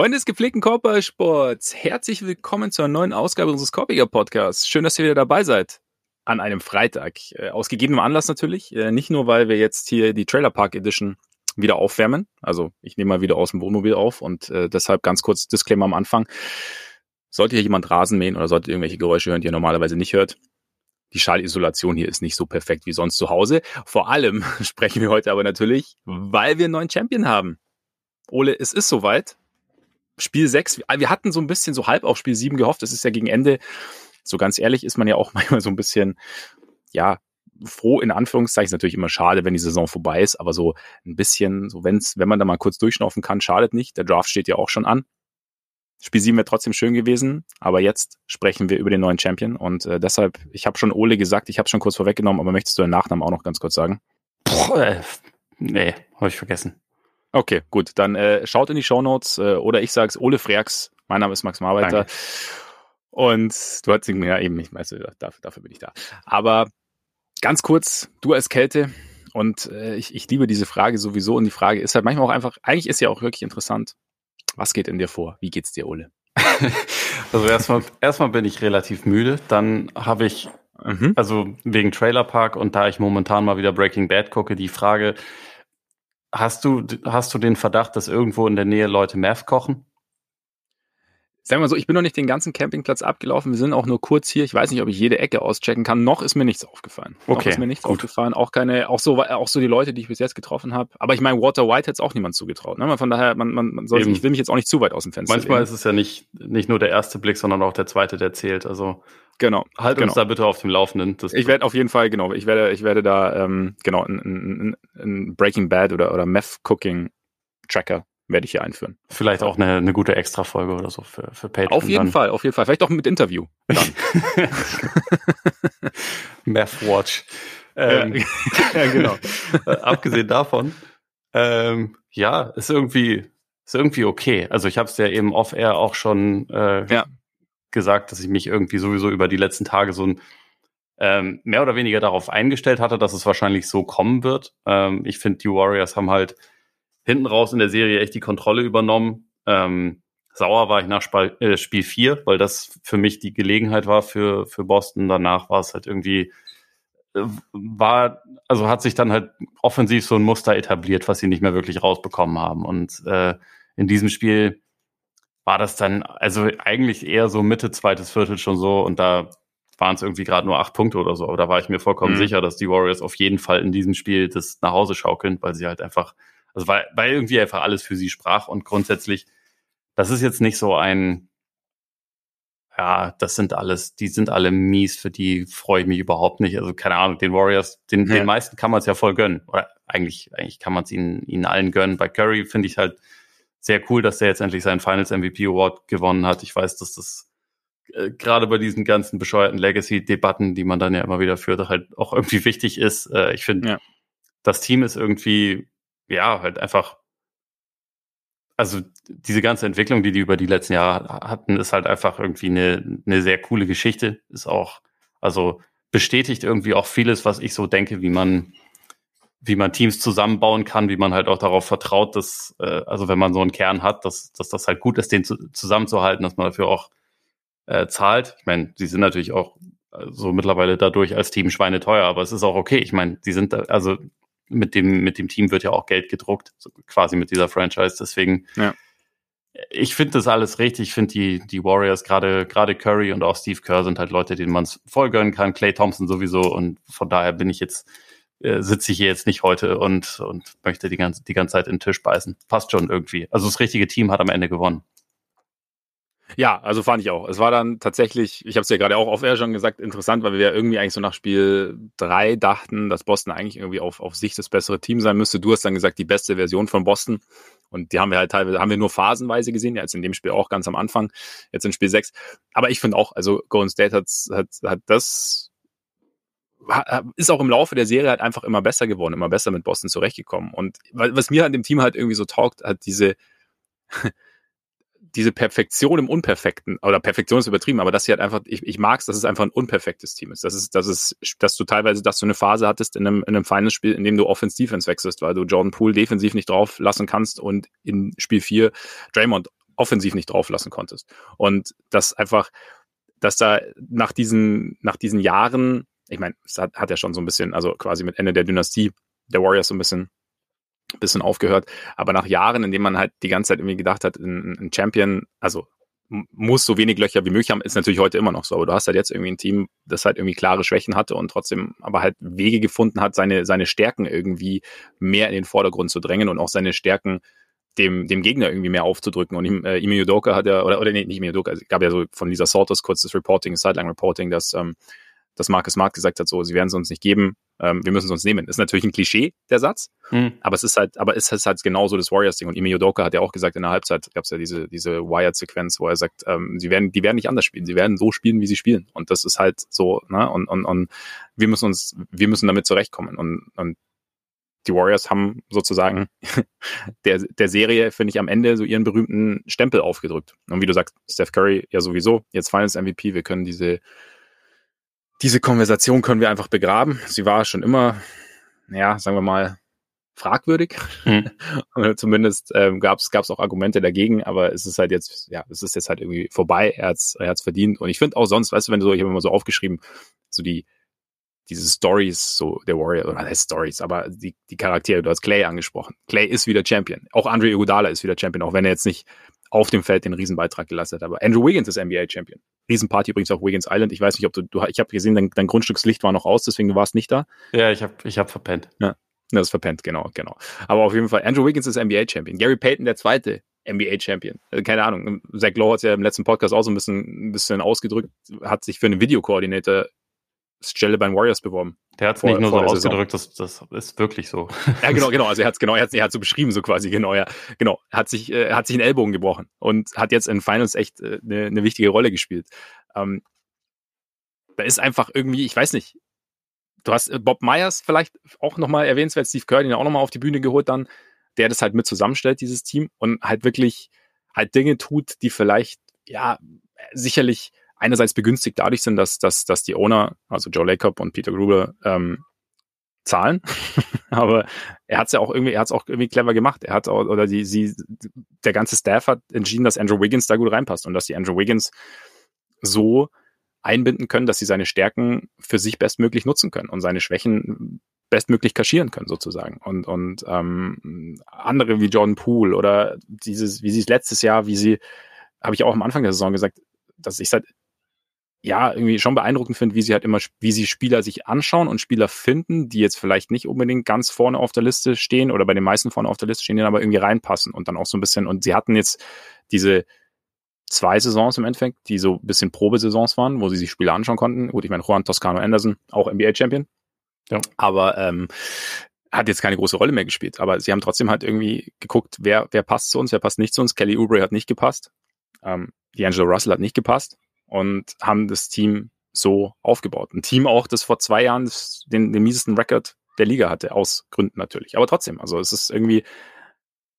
Freunde des gepflegten Korbballsports, herzlich willkommen zur neuen Ausgabe unseres Korbiger Podcasts. Schön, dass ihr wieder dabei seid. An einem Freitag. Äh, aus gegebenem Anlass natürlich. Äh, nicht nur, weil wir jetzt hier die Trailer Park Edition wieder aufwärmen. Also ich nehme mal wieder aus dem Wohnmobil auf und äh, deshalb ganz kurz Disclaimer am Anfang. Sollte hier jemand Rasen mähen oder sollte irgendwelche Geräusche hören, die ihr normalerweise nicht hört, die Schallisolation hier ist nicht so perfekt wie sonst zu Hause. Vor allem sprechen wir heute aber natürlich, weil wir einen neuen Champion haben. Ole, es ist soweit. Spiel 6, wir hatten so ein bisschen so halb auf Spiel 7 gehofft. Es ist ja gegen Ende. So ganz ehrlich ist man ja auch manchmal so ein bisschen, ja, froh in Anführungszeichen. Ist natürlich immer schade, wenn die Saison vorbei ist, aber so ein bisschen, so wenn's, wenn man da mal kurz durchschnaufen kann, schadet nicht. Der Draft steht ja auch schon an. Spiel 7 wäre trotzdem schön gewesen, aber jetzt sprechen wir über den neuen Champion und äh, deshalb, ich habe schon Ole gesagt, ich habe schon kurz vorweggenommen, aber möchtest du den Nachnamen auch noch ganz kurz sagen? Puh, äh, nee, habe ich vergessen. Okay, gut, dann äh, schaut in die Shownotes äh, oder ich sag's Ole Freaks, mein Name ist Max Marbeiter Danke. und du hast ja eben, ich weiß, dafür, dafür bin ich da. Aber ganz kurz, du als Kälte und äh, ich, ich liebe diese Frage sowieso und die Frage ist halt manchmal auch einfach, eigentlich ist ja auch wirklich interessant, was geht in dir vor? Wie geht's dir, Ole? also erstmal, erstmal bin ich relativ müde. Dann habe ich, mhm. also wegen Trailer Park und da ich momentan mal wieder Breaking Bad gucke, die Frage, hast du, hast du den Verdacht, dass irgendwo in der Nähe Leute Meth kochen? Sagen wir so, ich bin noch nicht den ganzen Campingplatz abgelaufen. Wir sind auch nur kurz hier. Ich weiß nicht, ob ich jede Ecke auschecken kann. Noch ist mir nichts aufgefallen. Okay. Noch ist mir nichts gut. aufgefallen. Auch keine, auch so, auch so die Leute, die ich bis jetzt getroffen habe. Aber ich meine, Walter White hätte es auch niemand zugetraut. Ne? Von daher, man, man, man soll, ich will mich jetzt auch nicht zu weit aus dem Fenster Manchmal legen. ist es ja nicht, nicht nur der erste Blick, sondern auch der zweite, der zählt. Also, genau. Halt genau. uns da bitte auf dem Laufenden. Das ich werde auf jeden Fall, genau, ich werde, ich werde da, ähm, genau, ein, ein, ein Breaking Bad oder, oder Meth Cooking Tracker werde ich hier einführen. Vielleicht auch eine, eine gute Extra-Folge oder so für, für Patreon. Auf jeden dann. Fall, auf jeden Fall. Vielleicht auch mit Interview. Math Watch. Ähm, ja, genau. Äh, abgesehen davon, ähm, ja, ist irgendwie, ist irgendwie okay. Also ich habe es ja eben off-air auch schon äh, ja. gesagt, dass ich mich irgendwie sowieso über die letzten Tage so ein ähm, mehr oder weniger darauf eingestellt hatte, dass es wahrscheinlich so kommen wird. Ähm, ich finde, die Warriors haben halt hinten raus in der Serie echt die Kontrolle übernommen. Ähm, sauer war ich nach Sp äh, Spiel 4, weil das für mich die Gelegenheit war für, für Boston. Danach war es halt irgendwie, äh, war, also hat sich dann halt offensiv so ein Muster etabliert, was sie nicht mehr wirklich rausbekommen haben. Und äh, in diesem Spiel war das dann, also eigentlich eher so Mitte zweites Viertel schon so und da waren es irgendwie gerade nur acht Punkte oder so. Aber da war ich mir vollkommen mhm. sicher, dass die Warriors auf jeden Fall in diesem Spiel das nach Hause schaukeln, weil sie halt einfach also weil, weil irgendwie einfach alles für sie sprach und grundsätzlich, das ist jetzt nicht so ein, ja, das sind alles, die sind alle mies, für die freue ich mich überhaupt nicht. Also keine Ahnung, den Warriors, den, ja. den meisten kann man es ja voll gönnen. Oder eigentlich, eigentlich kann man es ihnen, ihnen allen gönnen. Bei Curry finde ich halt sehr cool, dass der jetzt endlich seinen Finals MVP Award gewonnen hat. Ich weiß, dass das äh, gerade bei diesen ganzen bescheuerten Legacy-Debatten, die man dann ja immer wieder führt, halt auch irgendwie wichtig ist. Äh, ich finde, ja. das Team ist irgendwie ja, halt einfach, also diese ganze Entwicklung, die die über die letzten Jahre hatten, ist halt einfach irgendwie eine, eine sehr coole Geschichte. Ist auch, also bestätigt irgendwie auch vieles, was ich so denke, wie man, wie man Teams zusammenbauen kann, wie man halt auch darauf vertraut, dass, äh, also wenn man so einen Kern hat, dass, dass das halt gut ist, den zu, zusammenzuhalten, dass man dafür auch äh, zahlt. Ich meine, sie sind natürlich auch äh, so mittlerweile dadurch als Team Schweine teuer, aber es ist auch okay. Ich meine, sie sind, also mit dem, mit dem Team wird ja auch Geld gedruckt, so quasi mit dieser Franchise. Deswegen, ja. ich finde das alles richtig. Ich finde die, die Warriors, gerade, gerade Curry und auch Steve Kerr sind halt Leute, denen man es voll gönnen kann. Clay Thompson sowieso. Und von daher bin ich jetzt, äh, sitze ich hier jetzt nicht heute und, und möchte die ganze, die ganze Zeit in den Tisch beißen. Passt schon irgendwie. Also das richtige Team hat am Ende gewonnen. Ja, also fand ich auch. Es war dann tatsächlich, ich habe es ja gerade auch auf Air schon gesagt, interessant, weil wir ja irgendwie eigentlich so nach Spiel drei dachten, dass Boston eigentlich irgendwie auf, auf sich das bessere Team sein müsste. Du hast dann gesagt, die beste Version von Boston. Und die haben wir halt teilweise, haben wir nur phasenweise gesehen, ja, jetzt in dem Spiel auch ganz am Anfang, jetzt in Spiel sechs. Aber ich finde auch, also Golden State hat, hat, hat das, ist auch im Laufe der Serie halt einfach immer besser geworden, immer besser mit Boston zurechtgekommen. Und was mir an dem Team halt irgendwie so taugt, hat diese, diese Perfektion im Unperfekten, oder Perfektion ist übertrieben, aber dass sie halt einfach, ich, ich mag es, dass es einfach ein unperfektes Team ist. Das ist, das ist, dass du teilweise, dass du eine Phase hattest in einem, in einem Finals-Spiel, in dem du Offense-Defense wechselst, weil du Jordan Poole defensiv nicht drauf lassen kannst und in Spiel 4 Draymond offensiv nicht drauf lassen konntest. Und das einfach, dass da nach diesen, nach diesen Jahren, ich meine, es hat, hat ja schon so ein bisschen, also quasi mit Ende der Dynastie der Warriors so ein bisschen bisschen aufgehört. Aber nach Jahren, in denen man halt die ganze Zeit irgendwie gedacht hat, ein, Champion, also muss so wenig Löcher wie möglich haben, ist natürlich heute immer noch so. Aber du hast halt jetzt irgendwie ein Team, das halt irgendwie klare Schwächen hatte und trotzdem aber halt Wege gefunden hat, seine, seine Stärken irgendwie mehr in den Vordergrund zu drängen und auch seine Stärken dem, dem Gegner irgendwie mehr aufzudrücken. Und äh, Ime Udoka hat ja, oder, oder nee, nicht Ime Udoka, es gab ja so von Lisa Salters kurzes Reporting, Sideline-Reporting, dass ähm, dass Marcus Smart gesagt hat, so, sie werden es uns nicht geben, ähm, wir müssen es uns nehmen. Ist natürlich ein Klischee, der Satz, mhm. aber es ist halt, aber es ist halt genauso das Warriors-Ding. Und Ime Udoka hat ja auch gesagt, in der Halbzeit gab es ja diese, diese Wired-Sequenz, wo er sagt, ähm, sie werden, die werden nicht anders spielen, sie werden so spielen, wie sie spielen. Und das ist halt so, ne, und, und, und wir müssen uns, wir müssen damit zurechtkommen. Und, und die Warriors haben sozusagen der, der Serie, finde ich, am Ende so ihren berühmten Stempel aufgedrückt. Und wie du sagst, Steph Curry ja sowieso, jetzt Finals MVP, wir können diese diese Konversation können wir einfach begraben. Sie war schon immer, ja, sagen wir mal, fragwürdig. Mhm. Zumindest ähm, gab es auch Argumente dagegen, aber es ist halt jetzt, ja, es ist jetzt halt irgendwie vorbei. Er hat's, er hat's verdient. Und ich finde auch sonst, weißt du, wenn du so, ich habe immer so aufgeschrieben, so die diese Stories, so der Warrior, oder heißt Stories, aber die, die Charaktere, du hast Clay angesprochen. Clay ist wieder Champion. Auch Andre Iguodala ist wieder Champion, auch wenn er jetzt nicht auf dem Feld den Riesenbeitrag geleistet hat. Aber Andrew Wiggins ist NBA-Champion. Riesenparty übrigens auf Wiggins Island. Ich weiß nicht, ob du, du ich habe gesehen, dein, dein Grundstückslicht war noch aus, deswegen du warst nicht da. Ja, ich habe ich hab verpennt. Ja, das ist verpennt, genau, genau. Aber auf jeden Fall, Andrew Wiggins ist NBA-Champion. Gary Payton, der zweite NBA-Champion. Also keine Ahnung. Zach Lowe hat es ja im letzten Podcast auch so ein bisschen, ein bisschen ausgedrückt, hat sich für einen Videokoordinator Stelle bei den Warriors beworben. Der hat es nicht nur so ausgedrückt, das, das ist wirklich so. Ja, genau, genau. Also er hat es genau, er hat hat so beschrieben, so quasi, genau, ja. Genau. Hat sich, äh, hat sich einen Ellbogen gebrochen und hat jetzt in Finals echt äh, eine, eine wichtige Rolle gespielt. Ähm, da ist einfach irgendwie, ich weiß nicht, du hast äh, Bob Myers vielleicht auch nochmal erwähnenswert, Steve Kerr, den auch nochmal auf die Bühne geholt dann, der das halt mit zusammenstellt, dieses Team, und halt wirklich halt Dinge tut, die vielleicht, ja, sicherlich einerseits begünstigt dadurch sind, dass, dass, dass die Owner, also Joe Lacob und Peter Gruber, ähm, zahlen. Aber er hat es ja auch irgendwie, er hat auch irgendwie clever gemacht. Er hat auch, oder die, sie, der ganze Staff hat entschieden, dass Andrew Wiggins da gut reinpasst und dass die Andrew Wiggins so einbinden können, dass sie seine Stärken für sich bestmöglich nutzen können und seine Schwächen bestmöglich kaschieren können sozusagen. Und, und ähm, andere wie Jordan Poole oder dieses, wie sie es letztes Jahr, wie sie, habe ich auch am Anfang der Saison gesagt, dass ich seit ja, irgendwie schon beeindruckend finde, wie sie halt immer, wie sie Spieler sich anschauen und Spieler finden, die jetzt vielleicht nicht unbedingt ganz vorne auf der Liste stehen oder bei den meisten vorne auf der Liste stehen, die aber irgendwie reinpassen und dann auch so ein bisschen, und sie hatten jetzt diese zwei Saisons im Endeffekt, die so ein bisschen Probesaisons waren, wo sie sich Spieler anschauen konnten. Gut, ich meine, Juan Toscano Anderson, auch NBA-Champion. Ja. Aber ähm, hat jetzt keine große Rolle mehr gespielt. Aber sie haben trotzdem halt irgendwie geguckt, wer, wer passt zu uns, wer passt nicht zu uns. Kelly Oubre hat nicht gepasst. Ähm, D'Angelo Russell hat nicht gepasst und haben das Team so aufgebaut. Ein Team auch, das vor zwei Jahren den, den miesesten Rekord der Liga hatte, aus Gründen natürlich. Aber trotzdem, also es ist irgendwie,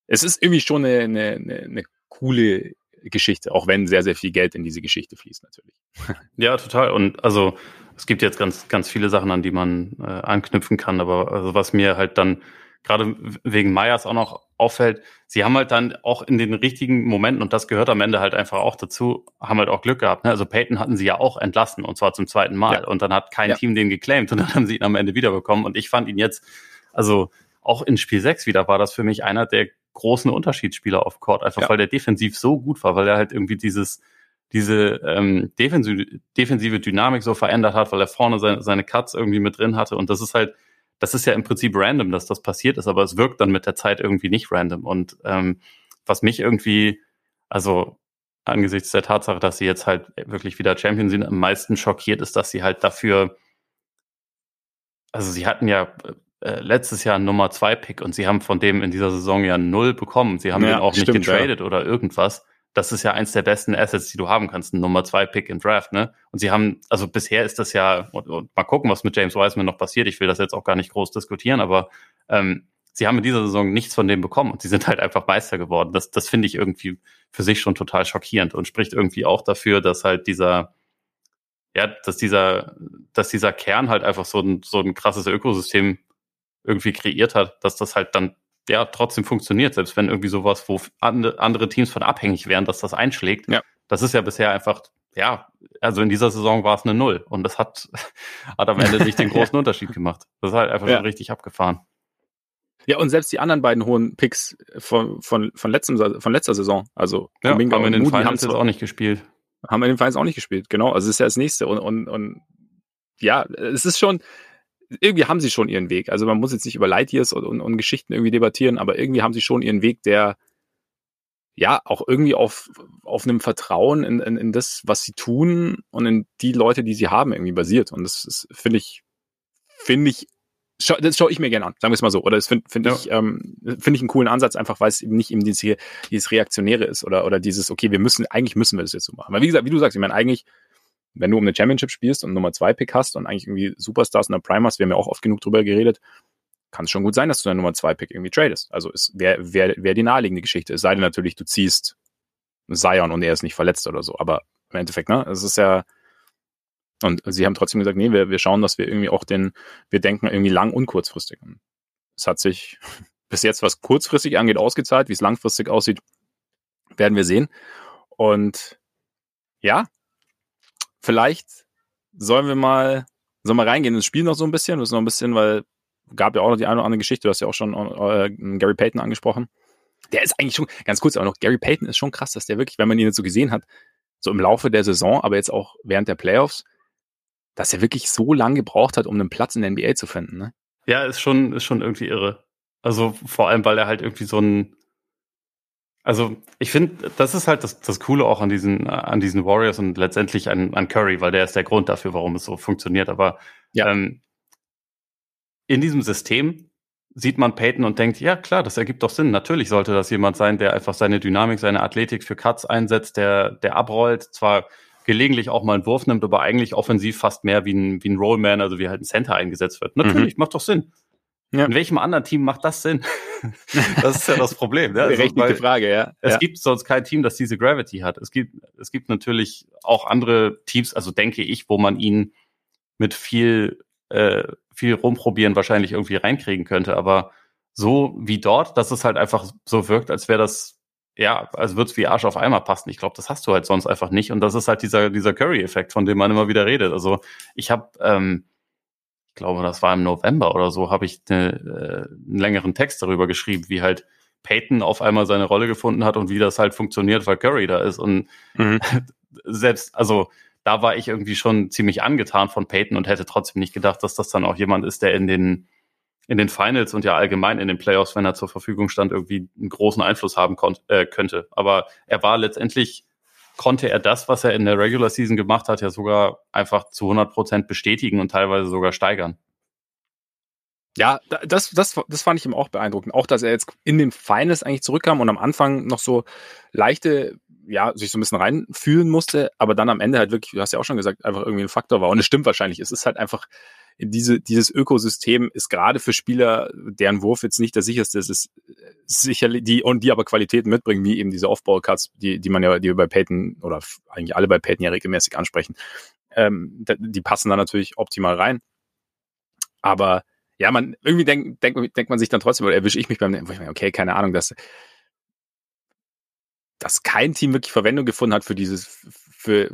es ist irgendwie schon eine, eine, eine coole Geschichte, auch wenn sehr, sehr viel Geld in diese Geschichte fließt natürlich. Ja, total. Und also es gibt jetzt ganz, ganz viele Sachen, an die man äh, anknüpfen kann, aber also was mir halt dann gerade wegen Meyers auch noch auffällt, sie haben halt dann auch in den richtigen Momenten, und das gehört am Ende halt einfach auch dazu, haben halt auch Glück gehabt. Ne? Also Peyton hatten sie ja auch entlassen, und zwar zum zweiten Mal. Ja. Und dann hat kein ja. Team den geclaimed und dann haben sie ihn am Ende wiederbekommen. Und ich fand ihn jetzt, also auch in Spiel 6 wieder war das für mich einer der großen Unterschiedsspieler auf Court, einfach ja. weil der defensiv so gut war, weil er halt irgendwie dieses, diese ähm, defensive, defensive Dynamik so verändert hat, weil er vorne seine, seine Cuts irgendwie mit drin hatte. Und das ist halt, das ist ja im Prinzip random, dass das passiert ist, aber es wirkt dann mit der Zeit irgendwie nicht random. Und ähm, was mich irgendwie, also angesichts der Tatsache, dass sie jetzt halt wirklich wieder Champion sind, am meisten schockiert ist, dass sie halt dafür, also sie hatten ja äh, letztes Jahr einen Nummer zwei Pick und sie haben von dem in dieser Saison ja null bekommen. Sie haben ja, den auch nicht getradet ja. oder irgendwas das ist ja eins der besten Assets, die du haben kannst, ein Nummer zwei Pick im Draft, ne? Und sie haben, also bisher ist das ja, und, und mal gucken, was mit James Wiseman noch passiert. Ich will das jetzt auch gar nicht groß diskutieren, aber ähm, sie haben in dieser Saison nichts von dem bekommen und sie sind halt einfach Meister geworden. Das, das finde ich irgendwie für sich schon total schockierend und spricht irgendwie auch dafür, dass halt dieser, ja, dass dieser, dass dieser Kern halt einfach so ein, so ein krasses Ökosystem irgendwie kreiert hat, dass das halt dann ja trotzdem funktioniert, selbst wenn irgendwie sowas, wo andere Teams von abhängig wären, dass das einschlägt. Ja. Das ist ja bisher einfach, ja, also in dieser Saison war es eine Null und das hat, hat am Ende nicht den großen Unterschied gemacht. Das ist halt einfach ja. schon richtig abgefahren. Ja, und selbst die anderen beiden hohen Picks von, von, von, letztem, von letzter Saison, also ja, Kuminga haben in den Moody Finals jetzt auch nicht gespielt. Haben in den Finals auch nicht gespielt, genau. Also es ist ja das nächste. Und, und, und ja, es ist schon, irgendwie haben sie schon ihren Weg. Also man muss jetzt nicht über Light Years und, und, und Geschichten irgendwie debattieren, aber irgendwie haben sie schon ihren Weg, der ja auch irgendwie auf, auf einem Vertrauen in, in, in das, was sie tun und in die Leute, die sie haben, irgendwie basiert. Und das finde ich, finde ich Schau, das schaue ich mir gerne an, sagen wir es mal so. Oder das finde find ja. ich, ähm, finde ich einen coolen Ansatz, einfach weil es eben nicht eben dieses, dieses Reaktionäre ist oder, oder dieses, okay, wir müssen, eigentlich müssen wir das jetzt so machen. Weil wie gesagt, wie du sagst, ich meine, eigentlich, wenn du um eine Championship spielst und Nummer zwei Pick hast und eigentlich irgendwie Superstars in der Prime hast, wir haben ja auch oft genug drüber geredet, kann es schon gut sein, dass du deine Nummer zwei Pick irgendwie tradest. Also es wäre wär, wär die naheliegende Geschichte. Es sei denn natürlich, du ziehst Zion und er ist nicht verletzt oder so. Aber im Endeffekt, ne, es ist ja, und sie haben trotzdem gesagt, nee, wir, wir schauen, dass wir irgendwie auch den, wir denken irgendwie lang und kurzfristig. Es hat sich bis jetzt, was kurzfristig angeht, ausgezahlt. Wie es langfristig aussieht, werden wir sehen. Und ja, vielleicht sollen wir mal, sollen wir reingehen ins Spiel noch so ein bisschen, wir müssen noch ein bisschen, weil gab ja auch noch die eine oder andere Geschichte, du hast ja auch schon äh, Gary Payton angesprochen. Der ist eigentlich schon, ganz kurz aber noch, Gary Payton ist schon krass, dass der wirklich, wenn man ihn jetzt so gesehen hat, so im Laufe der Saison, aber jetzt auch während der Playoffs, dass er wirklich so lange gebraucht hat, um einen Platz in der NBA zu finden. Ne? Ja, ist schon, ist schon irgendwie irre. Also vor allem, weil er halt irgendwie so ein, also ich finde, das ist halt das, das Coole auch an diesen, an diesen Warriors und letztendlich an, an Curry, weil der ist der Grund dafür, warum es so funktioniert. Aber ja. ähm, in diesem System sieht man Peyton und denkt, ja klar, das ergibt doch Sinn. Natürlich sollte das jemand sein, der einfach seine Dynamik, seine Athletik für Cuts einsetzt, der, der abrollt, zwar gelegentlich auch mal einen Wurf nimmt, aber eigentlich offensiv fast mehr wie ein, wie ein Rollman, also wie halt ein Center eingesetzt wird. Natürlich, mhm. macht doch Sinn. Ja. In welchem anderen Team macht das Sinn? das ist ja das Problem. Ne? Also, Berechtigte Frage, ja. Es ja. gibt sonst kein Team, das diese Gravity hat. Es gibt, es gibt natürlich auch andere Teams, also denke ich, wo man ihn mit viel, äh, viel rumprobieren wahrscheinlich irgendwie reinkriegen könnte. Aber so wie dort, dass es halt einfach so wirkt, als wäre das ja, also wird's wie Arsch auf Eimer passen. Ich glaube, das hast du halt sonst einfach nicht. Und das ist halt dieser, dieser Curry-Effekt, von dem man immer wieder redet. Also ich habe, ähm, ich glaube, das war im November oder so, habe ich ne, äh, einen längeren Text darüber geschrieben, wie halt Peyton auf einmal seine Rolle gefunden hat und wie das halt funktioniert, weil Curry da ist. Und mhm. selbst, also da war ich irgendwie schon ziemlich angetan von Peyton und hätte trotzdem nicht gedacht, dass das dann auch jemand ist, der in den in den Finals und ja allgemein in den Playoffs, wenn er zur Verfügung stand, irgendwie einen großen Einfluss haben äh, könnte. Aber er war letztendlich, konnte er das, was er in der Regular Season gemacht hat, ja sogar einfach zu 100 Prozent bestätigen und teilweise sogar steigern. Ja, das, das, das fand ich ihm auch beeindruckend. Auch, dass er jetzt in den Finals eigentlich zurückkam und am Anfang noch so leichte, ja, sich so ein bisschen reinfühlen musste, aber dann am Ende halt wirklich, du hast ja auch schon gesagt, einfach irgendwie ein Faktor war. Und es stimmt wahrscheinlich. Es ist halt einfach, diese, dieses Ökosystem ist gerade für Spieler, deren Wurf jetzt nicht der sicherste ist, ist sicherlich die und die aber Qualitäten mitbringen, wie eben diese Off-Ball-Cuts, die, die man ja, die wir bei Peyton oder eigentlich alle bei Peyton ja regelmäßig ansprechen. Ähm, die passen da natürlich optimal rein. Aber ja, man irgendwie denkt, denkt, denkt man sich dann trotzdem, oder erwische ich mich beim, wo ich meine, okay, keine Ahnung, dass, dass kein Team wirklich Verwendung gefunden hat für dieses, für,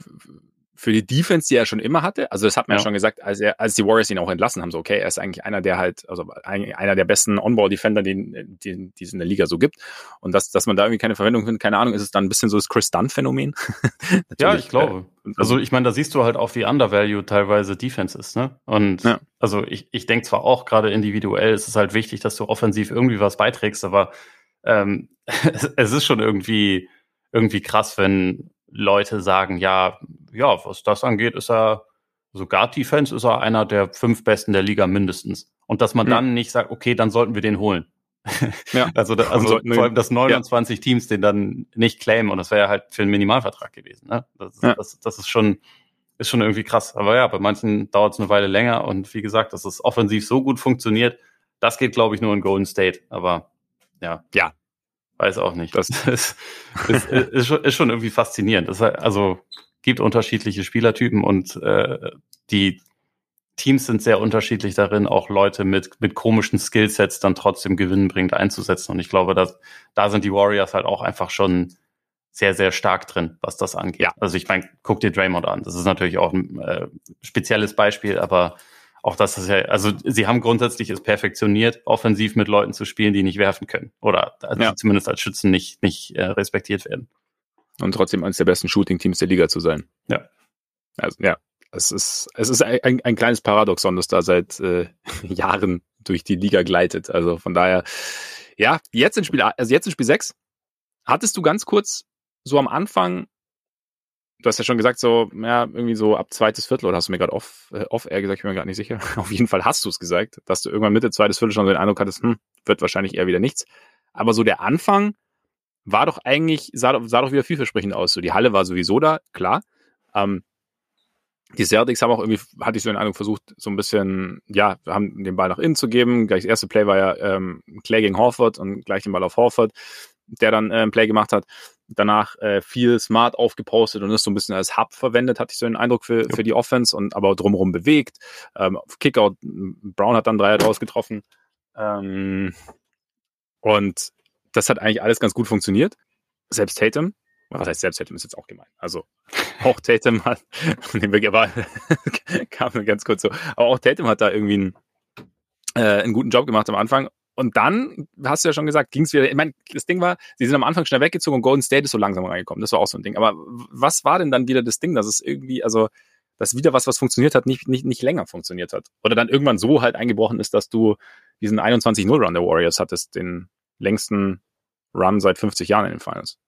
für die Defense, die er schon immer hatte. Also das hat man ja, ja schon gesagt, als er, als die Warriors ihn auch entlassen haben, so okay, er ist eigentlich einer der halt, also einer der besten On-Ball-Defender, den, den, die es in der Liga so gibt. Und dass, dass man da irgendwie keine Verwendung findet, keine Ahnung, ist es dann ein bisschen so das Chris Dunn-Phänomen. ja, ich glaube. Äh, also ich meine, da siehst du halt auch, wie undervalued teilweise Defense ist, ne? Und ja. also ich, ich denke zwar auch, gerade individuell ist es halt wichtig, dass du offensiv irgendwie was beiträgst, aber ähm, es ist schon irgendwie irgendwie krass, wenn Leute sagen, ja, ja, was das angeht, ist er, sogar Defense ist er einer der fünf besten der Liga mindestens. Und dass man mhm. dann nicht sagt, okay, dann sollten wir den holen. Ja. also da, also vor allem, dass 29 ja. Teams den dann nicht claimen und das wäre ja halt für einen Minimalvertrag gewesen. Ne? Das, ja. das, das ist schon, ist schon irgendwie krass. Aber ja, bei manchen dauert es eine Weile länger und wie gesagt, dass es offensiv so gut funktioniert, das geht, glaube ich, nur in Golden State. Aber ja. Ja, Weiß auch nicht. Das ist, ist, ist, schon, ist schon irgendwie faszinierend. Das, also gibt unterschiedliche Spielertypen und äh, die, Teams sind sehr unterschiedlich darin, auch Leute mit, mit komischen Skillsets dann trotzdem gewinnbringend einzusetzen. Und ich glaube, dass da sind die Warriors halt auch einfach schon sehr, sehr stark drin, was das angeht. Ja. Also ich meine, guck dir Draymond an. Das ist natürlich auch ein äh, spezielles Beispiel, aber auch das ist ja, also sie haben grundsätzlich es perfektioniert, offensiv mit Leuten zu spielen, die nicht werfen können. Oder also ja. zumindest als Schützen nicht, nicht äh, respektiert werden. Und trotzdem eines der besten Shooting-Teams der Liga zu sein. Ja. Also, ja, es ist, es ist ein, ein kleines Paradoxon, das da seit äh, Jahren durch die Liga gleitet. Also von daher, ja, jetzt in Spiel, also jetzt in Spiel 6, hattest du ganz kurz so am Anfang, du hast ja schon gesagt, so, ja, irgendwie so ab zweites Viertel, oder hast du mir gerade off, äh, off air gesagt, ich bin mir gerade nicht sicher. Auf jeden Fall hast du es gesagt, dass du irgendwann Mitte zweites Viertel schon den Eindruck hattest, hm, wird wahrscheinlich eher wieder nichts. Aber so der Anfang war doch eigentlich, sah, sah doch wieder vielversprechend aus. So, die Halle war sowieso da, klar. Ähm, die Celtics haben auch irgendwie, hatte ich so den Eindruck, versucht, so ein bisschen, ja, haben den Ball nach innen zu geben. Gleich das erste Play war ja ähm, Clay gegen Horford und gleich den Ball auf Horford, der dann äh, ein Play gemacht hat. Danach äh, viel smart aufgepostet und ist so ein bisschen als Hub verwendet, hatte ich so den Eindruck für, für die Offense und aber drumherum bewegt. Ähm, Kickout, Brown hat dann Dreier draus getroffen. Ähm, und das hat eigentlich alles ganz gut funktioniert. Selbst Tatum was heißt selbst Tatum ist jetzt auch gemein. Also auch Tatum hat, den wir aber kam ganz kurz so, aber auch Tatum hat da irgendwie einen, äh, einen guten Job gemacht am Anfang. Und dann, hast du ja schon gesagt, ging es wieder, ich meine, das Ding war, sie sind am Anfang schnell weggezogen und Golden State ist so langsam reingekommen. Das war auch so ein Ding. Aber was war denn dann wieder das Ding, dass es irgendwie, also, dass wieder was, was funktioniert hat, nicht, nicht, nicht länger funktioniert hat? Oder dann irgendwann so halt eingebrochen ist, dass du diesen 21-0-Run der Warriors hattest, den längsten Run seit 50 Jahren in den Finals.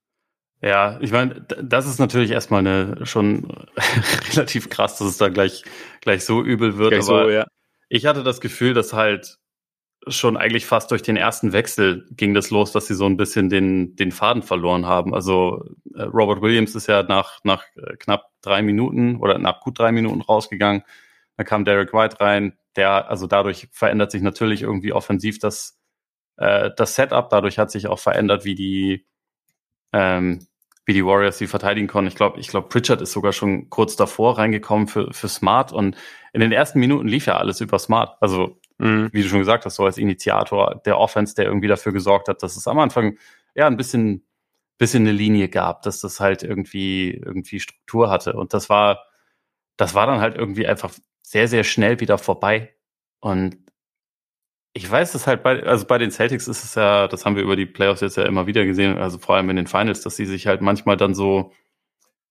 Ja, ich meine, das ist natürlich erstmal eine schon relativ krass, dass es da gleich gleich so übel wird. Gleich aber so, ja. ich hatte das Gefühl, dass halt schon eigentlich fast durch den ersten Wechsel ging das los, dass sie so ein bisschen den den Faden verloren haben. Also äh, Robert Williams ist ja nach nach äh, knapp drei Minuten oder nach gut drei Minuten rausgegangen. Dann kam Derek White rein. Der also dadurch verändert sich natürlich irgendwie offensiv das äh, das Setup. Dadurch hat sich auch verändert, wie die ähm, wie die Warriors sie verteidigen konnten. Ich glaube, ich glaube, Pritchard ist sogar schon kurz davor reingekommen für, für Smart und in den ersten Minuten lief ja alles über Smart. Also, mhm. wie du schon gesagt hast, so als Initiator der Offense, der irgendwie dafür gesorgt hat, dass es am Anfang ja ein bisschen, bisschen eine Linie gab, dass das halt irgendwie, irgendwie Struktur hatte. Und das war, das war dann halt irgendwie einfach sehr, sehr schnell wieder vorbei. Und ich weiß es halt bei, also bei den Celtics ist es ja, das haben wir über die Playoffs jetzt ja immer wieder gesehen, also vor allem in den Finals, dass sie sich halt manchmal dann so,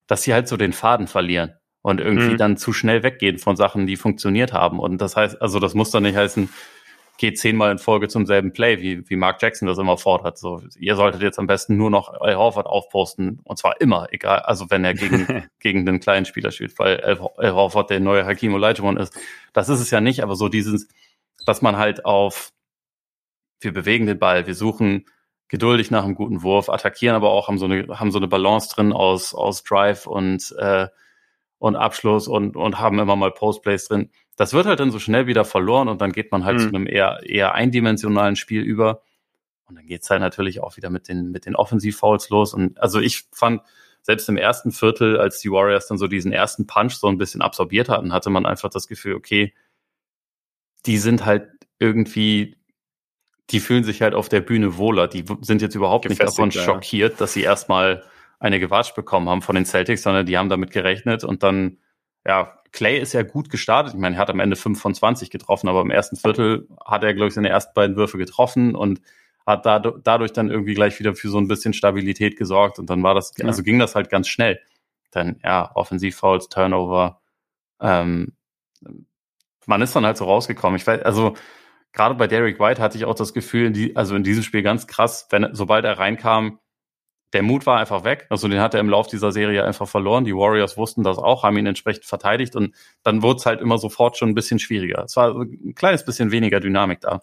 dass sie halt so den Faden verlieren und irgendwie mhm. dann zu schnell weggehen von Sachen, die funktioniert haben. Und das heißt, also das muss dann nicht heißen, geht zehnmal in Folge zum selben Play, wie, wie Mark Jackson das immer fordert. So, ihr solltet jetzt am besten nur noch Al Horford aufposten. Und zwar immer, egal, also wenn er gegen, gegen den kleinen Spieler spielt, weil Al Horford der neue Hakim Olajuwon ist. Das ist es ja nicht, aber so dieses, dass man halt auf, wir bewegen den Ball, wir suchen geduldig nach einem guten Wurf, attackieren aber auch, haben so eine, haben so eine Balance drin aus, aus Drive und, äh, und Abschluss und, und haben immer mal Postplays drin. Das wird halt dann so schnell wieder verloren und dann geht man halt mhm. zu einem eher, eher eindimensionalen Spiel über. Und dann geht's halt natürlich auch wieder mit den, mit den Offensivfouls los. Und also ich fand, selbst im ersten Viertel, als die Warriors dann so diesen ersten Punch so ein bisschen absorbiert hatten, hatte man einfach das Gefühl, okay, die sind halt irgendwie, die fühlen sich halt auf der Bühne wohler. Die sind jetzt überhaupt Gefestigt, nicht davon schockiert, dass sie erstmal eine Gewatsch bekommen haben von den Celtics, sondern die haben damit gerechnet und dann, ja, Clay ist ja gut gestartet. Ich meine, er hat am Ende 5 von 20 getroffen, aber im ersten Viertel hat er, glaube ich, seine ersten beiden Würfe getroffen und hat dadurch dann irgendwie gleich wieder für so ein bisschen Stabilität gesorgt und dann war das, ja. also ging das halt ganz schnell. Dann, ja, Offensivfouls, Turnover, ähm, man ist dann halt so rausgekommen. Ich weiß, also gerade bei Derek White hatte ich auch das Gefühl, die, also in diesem Spiel ganz krass, wenn sobald er reinkam, der Mut war einfach weg. Also den hat er im Lauf dieser Serie einfach verloren. Die Warriors wussten das auch, haben ihn entsprechend verteidigt und dann wurde es halt immer sofort schon ein bisschen schwieriger. Es war ein kleines bisschen weniger Dynamik da.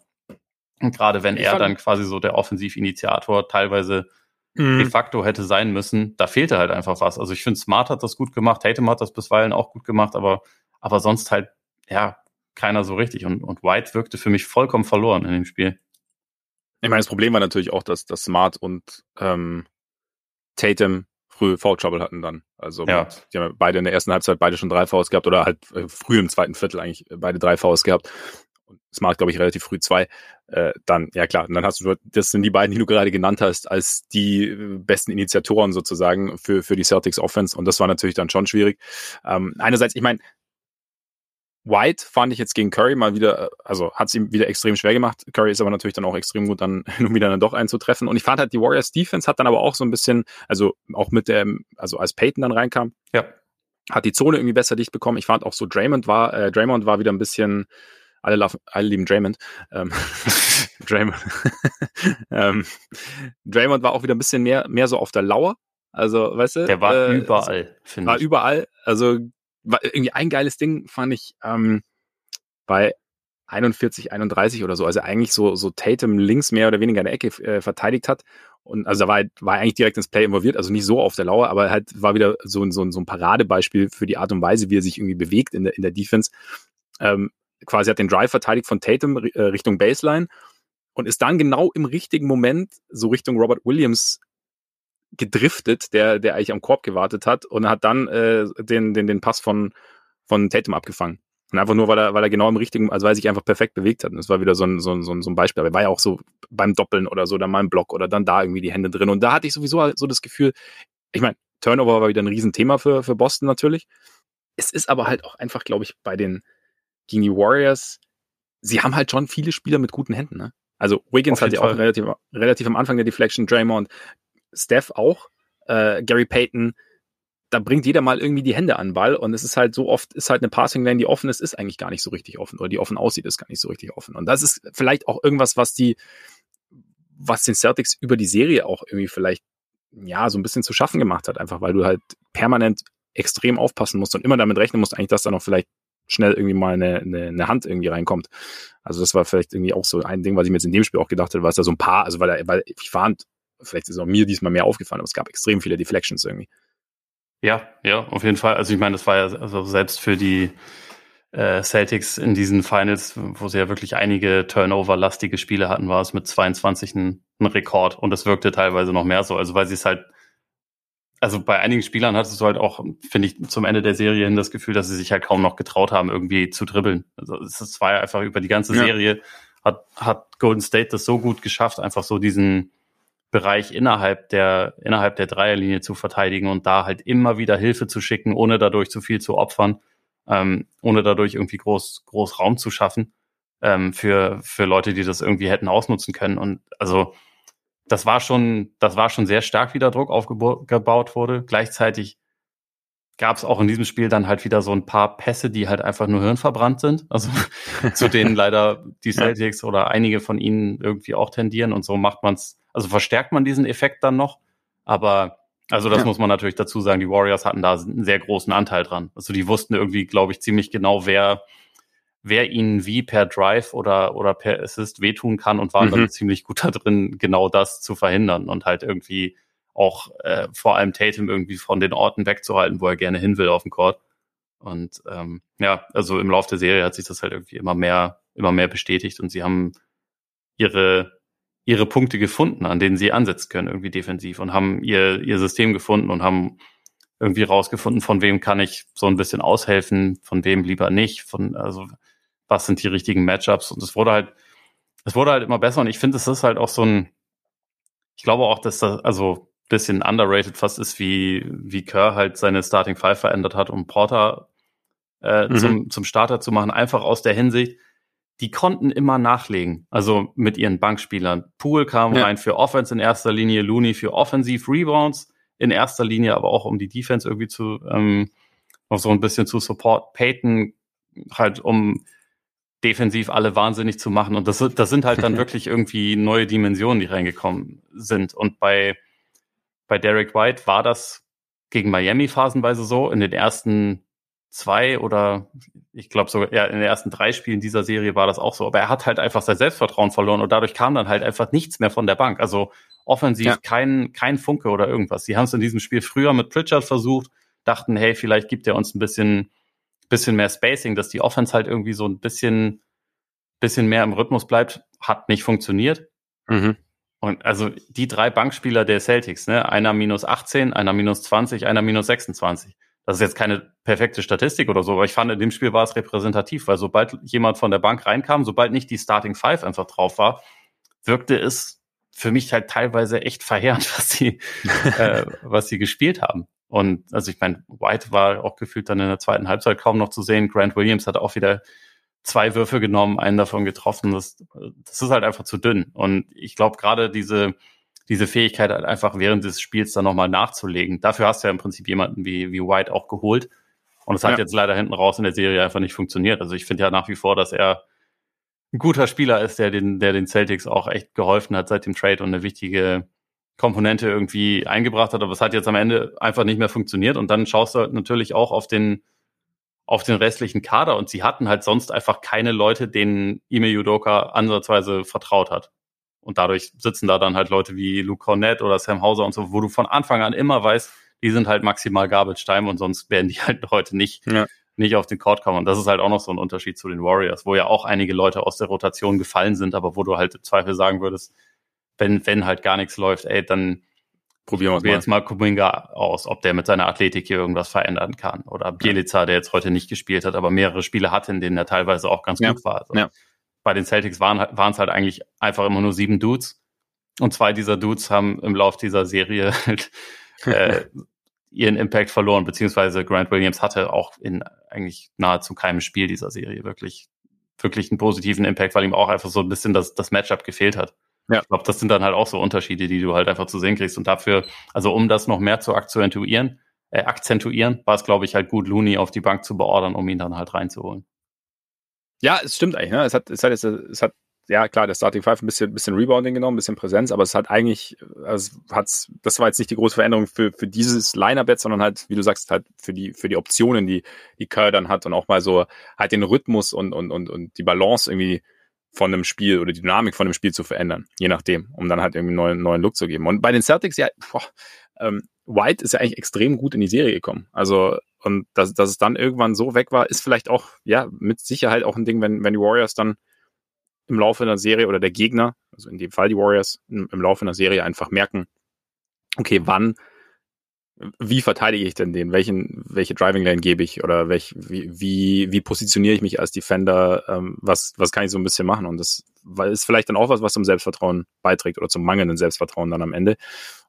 Und gerade wenn ich er dann quasi so der Offensivinitiator teilweise mhm. de facto hätte sein müssen, da fehlte halt einfach was. Also ich finde, Smart hat das gut gemacht, Tatum hat das bisweilen auch gut gemacht, aber, aber sonst halt, ja, keiner so richtig. Und, und White wirkte für mich vollkommen verloren in dem Spiel. Ich meine, das Problem war natürlich auch, dass, dass Smart und ähm, Tatum früh Foul Trouble hatten dann. Also ja. mit, die haben beide in der ersten Halbzeit beide schon drei Fouls gehabt oder halt äh, früh im zweiten Viertel eigentlich beide drei Fouls gehabt. Und Smart, glaube ich, relativ früh zwei. Äh, dann, ja klar, und dann hast du, das sind die beiden, die du gerade genannt hast, als die äh, besten Initiatoren sozusagen für, für die Celtics Offense. Und das war natürlich dann schon schwierig. Ähm, einerseits, ich meine, White fand ich jetzt gegen Curry mal wieder, äh, also hat es ihm wieder extrem schwer gemacht. Curry ist aber natürlich dann auch extrem gut, dann nun wieder dann doch einzutreffen. Und ich fand halt, die Warriors Defense hat dann aber auch so ein bisschen, also auch mit dem, also als Peyton dann reinkam, ja. hat die Zone irgendwie besser dicht bekommen. Ich fand auch so Draymond war, äh, Draymond war wieder ein bisschen, alle, laufen, alle lieben Draymond. Ähm, Draymond. ähm, Draymond war auch wieder ein bisschen mehr, mehr so auf der Lauer. Also, weißt du? Der war äh, überall, finde ich. War überall. Also irgendwie ein geiles Ding fand ich ähm, bei 41, 31 oder so, also eigentlich so, so Tatum links mehr oder weniger in der Ecke äh, verteidigt hat. Und also da war, war eigentlich direkt ins Play involviert, also nicht so auf der Lauer, aber halt war wieder so, so, so ein Paradebeispiel für die Art und Weise, wie er sich irgendwie bewegt in der, in der Defense. Ähm, quasi hat den Drive verteidigt von Tatum äh, Richtung Baseline und ist dann genau im richtigen Moment so Richtung Robert Williams gedriftet, der, der eigentlich am Korb gewartet hat und hat dann äh, den, den, den Pass von, von Tatum abgefangen. Und einfach nur, weil er, weil er genau im richtigen, also weil er sich einfach perfekt bewegt hat. Und das war wieder so ein, so ein, so ein, so ein Beispiel. Aber er war ja auch so beim Doppeln oder so, dann mal im Block oder dann da irgendwie die Hände drin. Und da hatte ich sowieso so das Gefühl, ich meine, Turnover war wieder ein Riesenthema für, für Boston natürlich. Es ist aber halt auch einfach, glaube ich, bei den, gegen die Warriors, sie haben halt schon viele Spieler mit guten Händen, ne? Also Wiggins hat ja auch relativ, relativ am Anfang der Deflection, Draymond, Steph auch, äh, Gary Payton, da bringt jeder mal irgendwie die Hände an den Ball und es ist halt so oft, ist halt eine Passing Lane, die offen ist, ist eigentlich gar nicht so richtig offen oder die offen aussieht, ist gar nicht so richtig offen. Und das ist vielleicht auch irgendwas, was die, was den Celtics über die Serie auch irgendwie vielleicht, ja, so ein bisschen zu schaffen gemacht hat, einfach weil du halt permanent extrem aufpassen musst und immer damit rechnen musst, eigentlich, dass da noch vielleicht schnell irgendwie mal eine, eine, eine Hand irgendwie reinkommt. Also das war vielleicht irgendwie auch so ein Ding, was ich mir jetzt in dem Spiel auch gedacht habe, weil es da so ein paar, also weil, er, weil ich fand, vielleicht ist auch mir diesmal mehr aufgefallen, aber es gab extrem viele Deflections irgendwie. Ja, ja, auf jeden Fall. Also ich meine, das war ja also selbst für die äh, Celtics in diesen Finals, wo sie ja wirklich einige Turnover-lastige Spiele hatten, war es mit 22 ein, ein Rekord und es wirkte teilweise noch mehr so. Also weil sie es halt, also bei einigen Spielern hattest du halt auch, finde ich, zum Ende der Serie hin das Gefühl, dass sie sich halt kaum noch getraut haben, irgendwie zu dribbeln. Also es war ja einfach über die ganze Serie, ja. hat, hat Golden State das so gut geschafft, einfach so diesen Bereich innerhalb der, innerhalb der Dreierlinie zu verteidigen und da halt immer wieder Hilfe zu schicken, ohne dadurch zu viel zu opfern, ähm, ohne dadurch irgendwie groß, groß Raum zu schaffen ähm, für, für Leute, die das irgendwie hätten ausnutzen können. Und also das war schon, das war schon sehr stark, wie der Druck aufgebaut wurde. Gleichzeitig gab es auch in diesem Spiel dann halt wieder so ein paar Pässe, die halt einfach nur hirnverbrannt sind. Also zu denen leider die Celtics oder einige von ihnen irgendwie auch tendieren und so macht man es, also verstärkt man diesen Effekt dann noch. Aber also das ja. muss man natürlich dazu sagen, die Warriors hatten da einen sehr großen Anteil dran. Also die wussten irgendwie, glaube ich, ziemlich genau, wer wer ihnen wie per Drive oder, oder per Assist wehtun kann und waren mhm. dann ziemlich gut da drin, genau das zu verhindern und halt irgendwie auch äh, vor allem Tatum irgendwie von den Orten wegzuhalten, wo er gerne hin will auf dem Court. Und ähm, ja, also im Laufe der Serie hat sich das halt irgendwie immer mehr, immer mehr bestätigt und sie haben ihre, ihre Punkte gefunden, an denen sie ansetzen können, irgendwie defensiv und haben ihr, ihr System gefunden und haben irgendwie rausgefunden, von wem kann ich so ein bisschen aushelfen, von wem lieber nicht, von, also was sind die richtigen Matchups und es wurde halt, es wurde halt immer besser und ich finde, es ist halt auch so ein, ich glaube auch, dass das, also bisschen underrated fast ist, wie, wie Kerr halt seine Starting Five verändert hat, um Porter äh, mhm. zum, zum Starter zu machen. Einfach aus der Hinsicht, die konnten immer nachlegen. Also mit ihren Bankspielern. Poole kam ja. rein für Offense in erster Linie, Looney für Offensive Rebounds in erster Linie, aber auch um die Defense irgendwie zu, ähm, noch so ein bisschen zu support. Peyton halt, um defensiv alle wahnsinnig zu machen. Und das, das sind halt dann wirklich irgendwie neue Dimensionen, die reingekommen sind. Und bei bei Derek White war das gegen Miami phasenweise so. In den ersten zwei oder ich glaube sogar ja, in den ersten drei Spielen dieser Serie war das auch so. Aber er hat halt einfach sein Selbstvertrauen verloren und dadurch kam dann halt einfach nichts mehr von der Bank. Also offensiv ja. kein, kein Funke oder irgendwas. Sie haben es in diesem Spiel früher mit Pritchard versucht, dachten, hey, vielleicht gibt er uns ein bisschen, bisschen mehr Spacing, dass die Offense halt irgendwie so ein bisschen, bisschen mehr im Rhythmus bleibt. Hat nicht funktioniert. Mhm. Und also die drei Bankspieler der Celtics, ne, einer minus 18, einer minus 20, einer minus 26. Das ist jetzt keine perfekte Statistik oder so, aber ich fand, in dem Spiel war es repräsentativ, weil sobald jemand von der Bank reinkam, sobald nicht die Starting Five einfach drauf war, wirkte es für mich halt teilweise echt verheerend, was sie, äh, was sie gespielt haben. Und also ich meine, White war auch gefühlt dann in der zweiten Halbzeit kaum noch zu sehen. Grant Williams hat auch wieder zwei Würfe genommen, einen davon getroffen. Das, das ist halt einfach zu dünn. Und ich glaube, gerade diese, diese Fähigkeit halt einfach während des Spiels dann nochmal nachzulegen. Dafür hast du ja im Prinzip jemanden wie, wie White auch geholt. Und es hat ja. jetzt leider hinten raus in der Serie einfach nicht funktioniert. Also ich finde ja nach wie vor, dass er ein guter Spieler ist, der den, der den Celtics auch echt geholfen hat seit dem Trade und eine wichtige Komponente irgendwie eingebracht hat. Aber es hat jetzt am Ende einfach nicht mehr funktioniert. Und dann schaust du halt natürlich auch auf den, auf den restlichen Kader und sie hatten halt sonst einfach keine Leute, denen Ime Yudoka ansatzweise vertraut hat. Und dadurch sitzen da dann halt Leute wie Luke Cornett oder Sam Hauser und so, wo du von Anfang an immer weißt, die sind halt maximal Time und sonst werden die halt heute nicht, ja. nicht auf den Court kommen. Und das ist halt auch noch so ein Unterschied zu den Warriors, wo ja auch einige Leute aus der Rotation gefallen sind, aber wo du halt im Zweifel sagen würdest, wenn, wenn halt gar nichts läuft, ey, dann Probieren wir mal. jetzt mal Kuminga aus, ob der mit seiner Athletik hier irgendwas verändern kann. Oder Bielica, der jetzt heute nicht gespielt hat, aber mehrere Spiele hatte, in denen er teilweise auch ganz ja. gut war. Also ja. Bei den Celtics waren es halt eigentlich einfach immer nur sieben Dudes. Und zwei dieser Dudes haben im Lauf dieser Serie halt, äh, ihren Impact verloren, beziehungsweise Grant Williams hatte auch in eigentlich nahezu keinem Spiel dieser Serie wirklich, wirklich einen positiven Impact, weil ihm auch einfach so ein bisschen das, das Matchup gefehlt hat. Ja. Ich glaube, das sind dann halt auch so Unterschiede, die du halt einfach zu sehen kriegst. Und dafür, also um das noch mehr zu akzentuieren, äh, akzentuieren, war es, glaube ich, halt gut, Looney auf die Bank zu beordern, um ihn dann halt reinzuholen. Ja, es stimmt eigentlich. Ne? Es hat, es hat, es hat, ja klar, der Starting Five ein bisschen, bisschen Rebounding genommen, ein bisschen Präsenz, aber es hat eigentlich, also hat's, das war jetzt nicht die große Veränderung für, für dieses Line-Up jetzt, sondern halt, wie du sagst, halt für die, für die Optionen, die, die Kerr dann hat und auch mal so halt den Rhythmus und, und, und, und die Balance irgendwie von einem Spiel oder die Dynamik von dem Spiel zu verändern, je nachdem, um dann halt irgendwie einen neuen, neuen Look zu geben. Und bei den Celtics, ja, boah, ähm, White ist ja eigentlich extrem gut in die Serie gekommen. Also, und dass, dass es dann irgendwann so weg war, ist vielleicht auch, ja, mit Sicherheit auch ein Ding, wenn, wenn die Warriors dann im Laufe einer Serie oder der Gegner, also in dem Fall die Warriors, im, im Laufe einer Serie einfach merken, okay, wann wie verteidige ich denn den? Welchen, welche Driving Lane gebe ich? Oder welch, wie, wie, wie positioniere ich mich als Defender? Ähm, was, was kann ich so ein bisschen machen? Und das ist vielleicht dann auch was, was zum Selbstvertrauen beiträgt oder zum mangelnden Selbstvertrauen dann am Ende.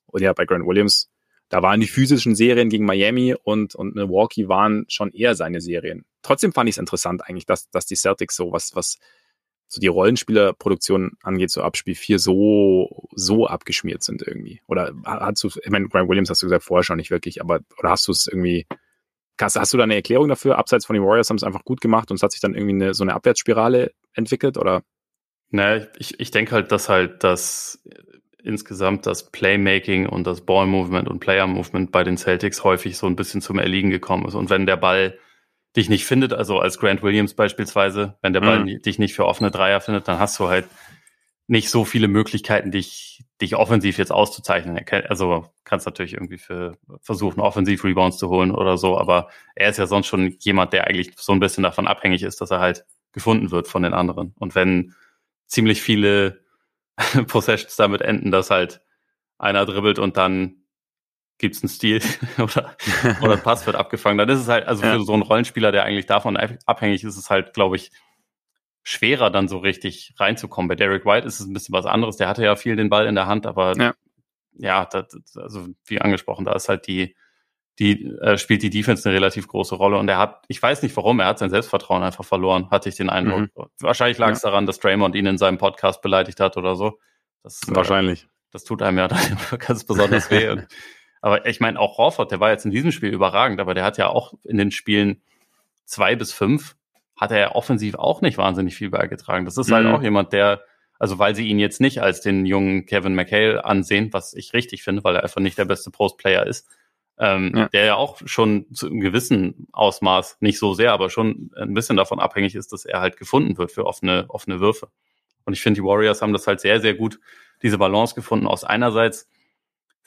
Und ja, bei Grant Williams, da waren die physischen Serien gegen Miami und, und Milwaukee waren schon eher seine Serien. Trotzdem fand ich es interessant eigentlich, dass, dass die Celtics so was, was so die Rollenspielerproduktion angeht, so ab Spiel 4 so, so abgeschmiert sind irgendwie? Oder hast du, ich meine, Grant Williams hast du gesagt vorher schon nicht wirklich, aber, oder hast du es irgendwie, hast, hast du da eine Erklärung dafür? Abseits von den Warriors haben es einfach gut gemacht und es hat sich dann irgendwie eine, so eine Abwärtsspirale entwickelt oder? Naja, ich, ich denke halt, dass halt das insgesamt das Playmaking und das Ball-Movement und Player-Movement bei den Celtics häufig so ein bisschen zum Erliegen gekommen ist. Und wenn der Ball dich nicht findet, also als Grant Williams beispielsweise, wenn der Ball mhm. dich nicht für offene Dreier findet, dann hast du halt nicht so viele Möglichkeiten, dich, dich offensiv jetzt auszuzeichnen. Also kannst natürlich irgendwie für versuchen, offensiv Rebounds zu holen oder so, aber er ist ja sonst schon jemand, der eigentlich so ein bisschen davon abhängig ist, dass er halt gefunden wird von den anderen. Und wenn ziemlich viele Possessions damit enden, dass halt einer dribbelt und dann gibt's einen Stil oder, oder ein Pass wird abgefangen. Dann ist es halt, also ja. für so einen Rollenspieler, der eigentlich davon abhängig ist, ist es halt, glaube ich, schwerer dann so richtig reinzukommen. Bei Derek White ist es ein bisschen was anderes. Der hatte ja viel den Ball in der Hand, aber ja, ja das, also wie angesprochen, da ist halt die, die äh, spielt die Defense eine relativ große Rolle und er hat, ich weiß nicht warum, er hat sein Selbstvertrauen einfach verloren, hatte ich den Eindruck. Mhm. Wahrscheinlich lag es ja. daran, dass Draymond ihn in seinem Podcast beleidigt hat oder so. Das, Wahrscheinlich. Äh, das tut einem ja dann ganz besonders weh. Und aber ich meine, auch Horford, der war jetzt in diesem Spiel überragend, aber der hat ja auch in den Spielen zwei bis fünf, hat er ja offensiv auch nicht wahnsinnig viel beigetragen. Das ist halt mhm. halt auch jemand, der, also weil sie ihn jetzt nicht als den jungen Kevin McHale ansehen, was ich richtig finde, weil er einfach nicht der beste Postplayer ist, ähm, ja. der ja auch schon zu einem gewissen Ausmaß, nicht so sehr, aber schon ein bisschen davon abhängig ist, dass er halt gefunden wird für offene, offene Würfe. Und ich finde, die Warriors haben das halt sehr, sehr gut, diese Balance gefunden aus einerseits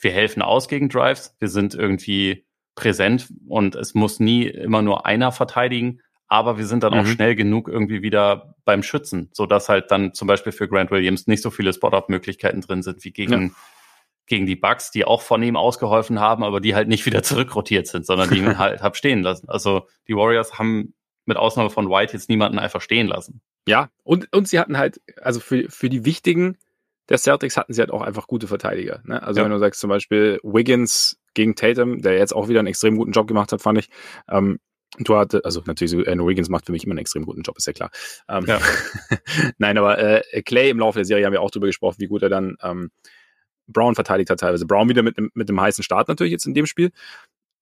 wir helfen aus gegen Drives, wir sind irgendwie präsent und es muss nie immer nur einer verteidigen, aber wir sind dann mhm. auch schnell genug irgendwie wieder beim Schützen, so dass halt dann zum Beispiel für Grant Williams nicht so viele Spot-Up-Möglichkeiten drin sind wie gegen, ja. Gegen die Bucks, die auch von ihm ausgeholfen haben, aber die halt nicht wieder zurückrotiert sind, sondern die ihn halt hab stehen lassen. Also die Warriors haben mit Ausnahme von White jetzt niemanden einfach stehen lassen. Ja, und, und sie hatten halt, also für, für die wichtigen der Celtics hatten sie halt auch einfach gute Verteidiger. Ne? Also ja. wenn du sagst zum Beispiel Wiggins gegen Tatum, der jetzt auch wieder einen extrem guten Job gemacht hat, fand ich. Ähm, Du hatte, also natürlich, so, Andrew Wiggins macht für mich immer einen extrem guten Job, ist ja klar. Ähm, ja. Nein, aber äh, Clay im Laufe der Serie haben wir auch drüber gesprochen, wie gut er dann ähm, Brown verteidigt hat teilweise. Brown wieder mit, mit dem heißen Start natürlich jetzt in dem Spiel.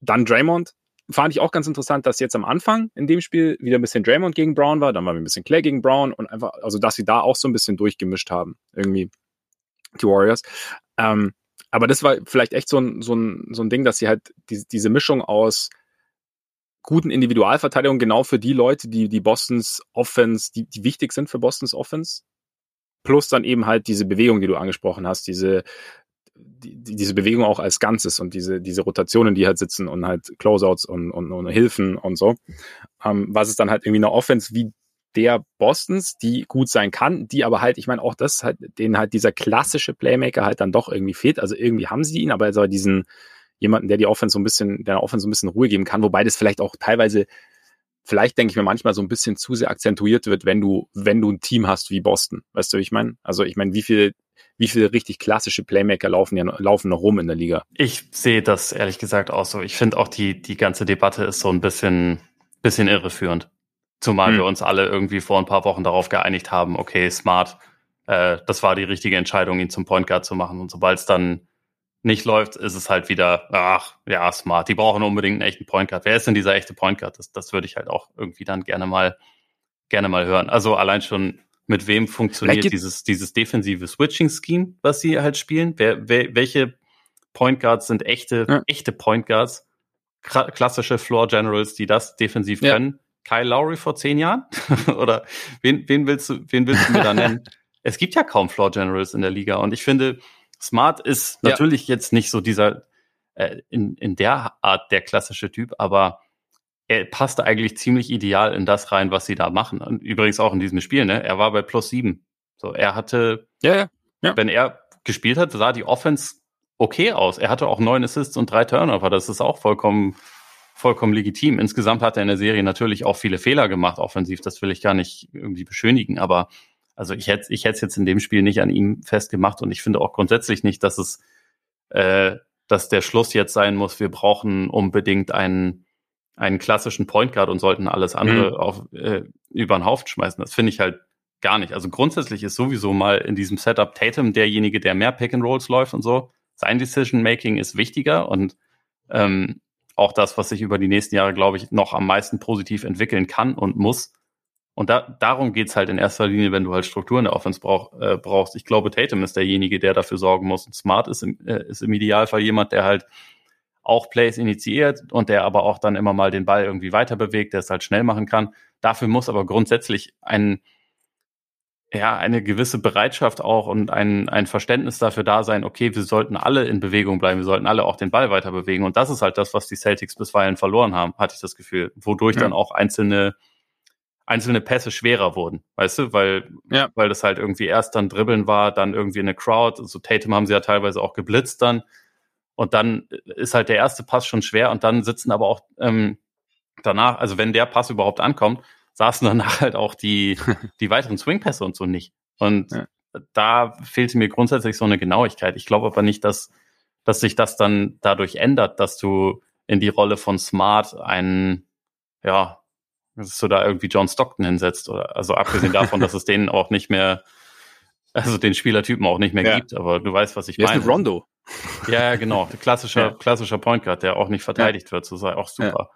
Dann Draymond. Fand ich auch ganz interessant, dass jetzt am Anfang in dem Spiel wieder ein bisschen Draymond gegen Brown war, dann war ein bisschen Clay gegen Brown und einfach, also dass sie da auch so ein bisschen durchgemischt haben, irgendwie die Warriors. Ähm, aber das war vielleicht echt so ein, so ein, so ein Ding, dass sie halt die, diese Mischung aus guten Individualverteidigung genau für die Leute, die die Bostons Offense, die, die wichtig sind für Bostons Offense. Plus dann eben halt diese Bewegung, die du angesprochen hast, diese, die, diese Bewegung auch als Ganzes und diese, diese Rotationen, die halt sitzen und halt Closeouts und, und, und Hilfen und so. Ähm, was ist dann halt irgendwie eine Offense wie der Bostons, die gut sein kann, die aber halt, ich meine, auch das halt, denen halt dieser klassische Playmaker halt dann doch irgendwie fehlt. Also irgendwie haben sie ihn, aber also diesen, jemanden, der die Offense so ein bisschen, der Offense so ein bisschen Ruhe geben kann, wobei das vielleicht auch teilweise, vielleicht denke ich mir manchmal so ein bisschen zu sehr akzentuiert wird, wenn du, wenn du ein Team hast wie Boston. Weißt du, wie ich meine? Also ich meine, wie viel, wie viele richtig klassische Playmaker laufen ja laufen noch rum in der Liga? Ich sehe das ehrlich gesagt auch so. Ich finde auch die, die ganze Debatte ist so ein bisschen, bisschen irreführend. Zumal hm. wir uns alle irgendwie vor ein paar Wochen darauf geeinigt haben, okay, smart, äh, das war die richtige Entscheidung, ihn zum Point Guard zu machen. Und sobald es dann nicht läuft, ist es halt wieder, ach, ja, smart. Die brauchen unbedingt einen echten Point Guard. Wer ist denn dieser echte Point Guard? Das, das würde ich halt auch irgendwie dann gerne mal, gerne mal hören. Also allein schon, mit wem funktioniert dieses, dieses defensive Switching-Scheme, was sie halt spielen? Wer, wer, welche Point Guards sind echte, ja. echte Point Guards? Klassische Floor Generals, die das defensiv ja. können. Kyle Lowry vor zehn Jahren? Oder wen, wen willst du, wen willst du mir da nennen? es gibt ja kaum Floor Generals in der Liga und ich finde, Smart ist ja. natürlich jetzt nicht so dieser äh, in, in der Art der klassische Typ, aber er passt eigentlich ziemlich ideal in das rein, was sie da machen. Und übrigens auch in diesem Spiel, ne? Er war bei plus sieben. So, er hatte, ja, ja. ja. wenn er gespielt hat, sah die Offense okay aus. Er hatte auch neun Assists und drei Turnover. Das ist auch vollkommen, vollkommen legitim. Insgesamt hat er in der Serie natürlich auch viele Fehler gemacht, offensiv. Das will ich gar nicht irgendwie beschönigen, aber also ich hätte ich hätte es jetzt in dem Spiel nicht an ihm festgemacht und ich finde auch grundsätzlich nicht, dass es äh, dass der Schluss jetzt sein muss, wir brauchen unbedingt einen einen klassischen Point Guard und sollten alles andere mhm. auf äh, über den Haufen schmeißen. Das finde ich halt gar nicht. Also grundsätzlich ist sowieso mal in diesem Setup Tatum derjenige, der mehr Pick and Rolls läuft und so. Sein Decision Making ist wichtiger und ähm, auch das, was sich über die nächsten Jahre, glaube ich, noch am meisten positiv entwickeln kann und muss. Und da, darum geht's halt in erster Linie, wenn du halt Strukturen der Offense brauch, äh, brauchst. Ich glaube, Tatum ist derjenige, der dafür sorgen muss. Und Smart ist im, äh, ist im Idealfall jemand, der halt auch Plays initiiert und der aber auch dann immer mal den Ball irgendwie weiter bewegt, der es halt schnell machen kann. Dafür muss aber grundsätzlich ein, ja, eine gewisse Bereitschaft auch und ein, ein Verständnis dafür da sein, okay, wir sollten alle in Bewegung bleiben, wir sollten alle auch den Ball weiter bewegen. Und das ist halt das, was die Celtics bisweilen verloren haben, hatte ich das Gefühl, wodurch ja. dann auch einzelne einzelne Pässe schwerer wurden, weißt du, weil, ja. weil das halt irgendwie erst dann Dribbeln war, dann irgendwie eine Crowd, so Tatum haben sie ja teilweise auch geblitzt dann und dann ist halt der erste Pass schon schwer und dann sitzen aber auch ähm, danach, also wenn der Pass überhaupt ankommt, saßen danach halt auch die, die weiteren Swingpässe und so nicht. Und ja. da fehlte mir grundsätzlich so eine Genauigkeit. Ich glaube aber nicht, dass, dass sich das dann dadurch ändert, dass du in die Rolle von Smart einen, ja, dass du da irgendwie John Stockton hinsetzt. Oder, also abgesehen davon, dass es den auch nicht mehr, also den Spielertypen auch nicht mehr ja. gibt, aber du weißt, was ich Wer meine. Ist Rondo. Ja, genau. Klassischer, ja. klassischer Point Guard, der auch nicht verteidigt ja. wird, so sei auch super.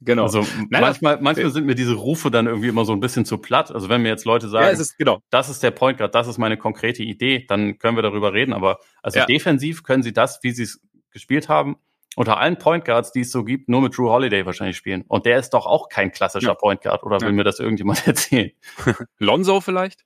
Genau. Also Nein, manchmal, manchmal sind mir diese Rufe dann irgendwie immer so ein bisschen zu platt. Also wenn mir jetzt Leute sagen, ja, ist, genau. das ist der Point Guard, das ist meine konkrete Idee, dann können wir darüber reden. Aber also defensiv können sie das, wie sie es gespielt haben, unter allen Point Guards, die es so gibt, nur mit Drew Holiday wahrscheinlich spielen. Und der ist doch auch kein klassischer ja. Point Guard, oder will ja. mir das irgendjemand erzählen? Lonzo vielleicht?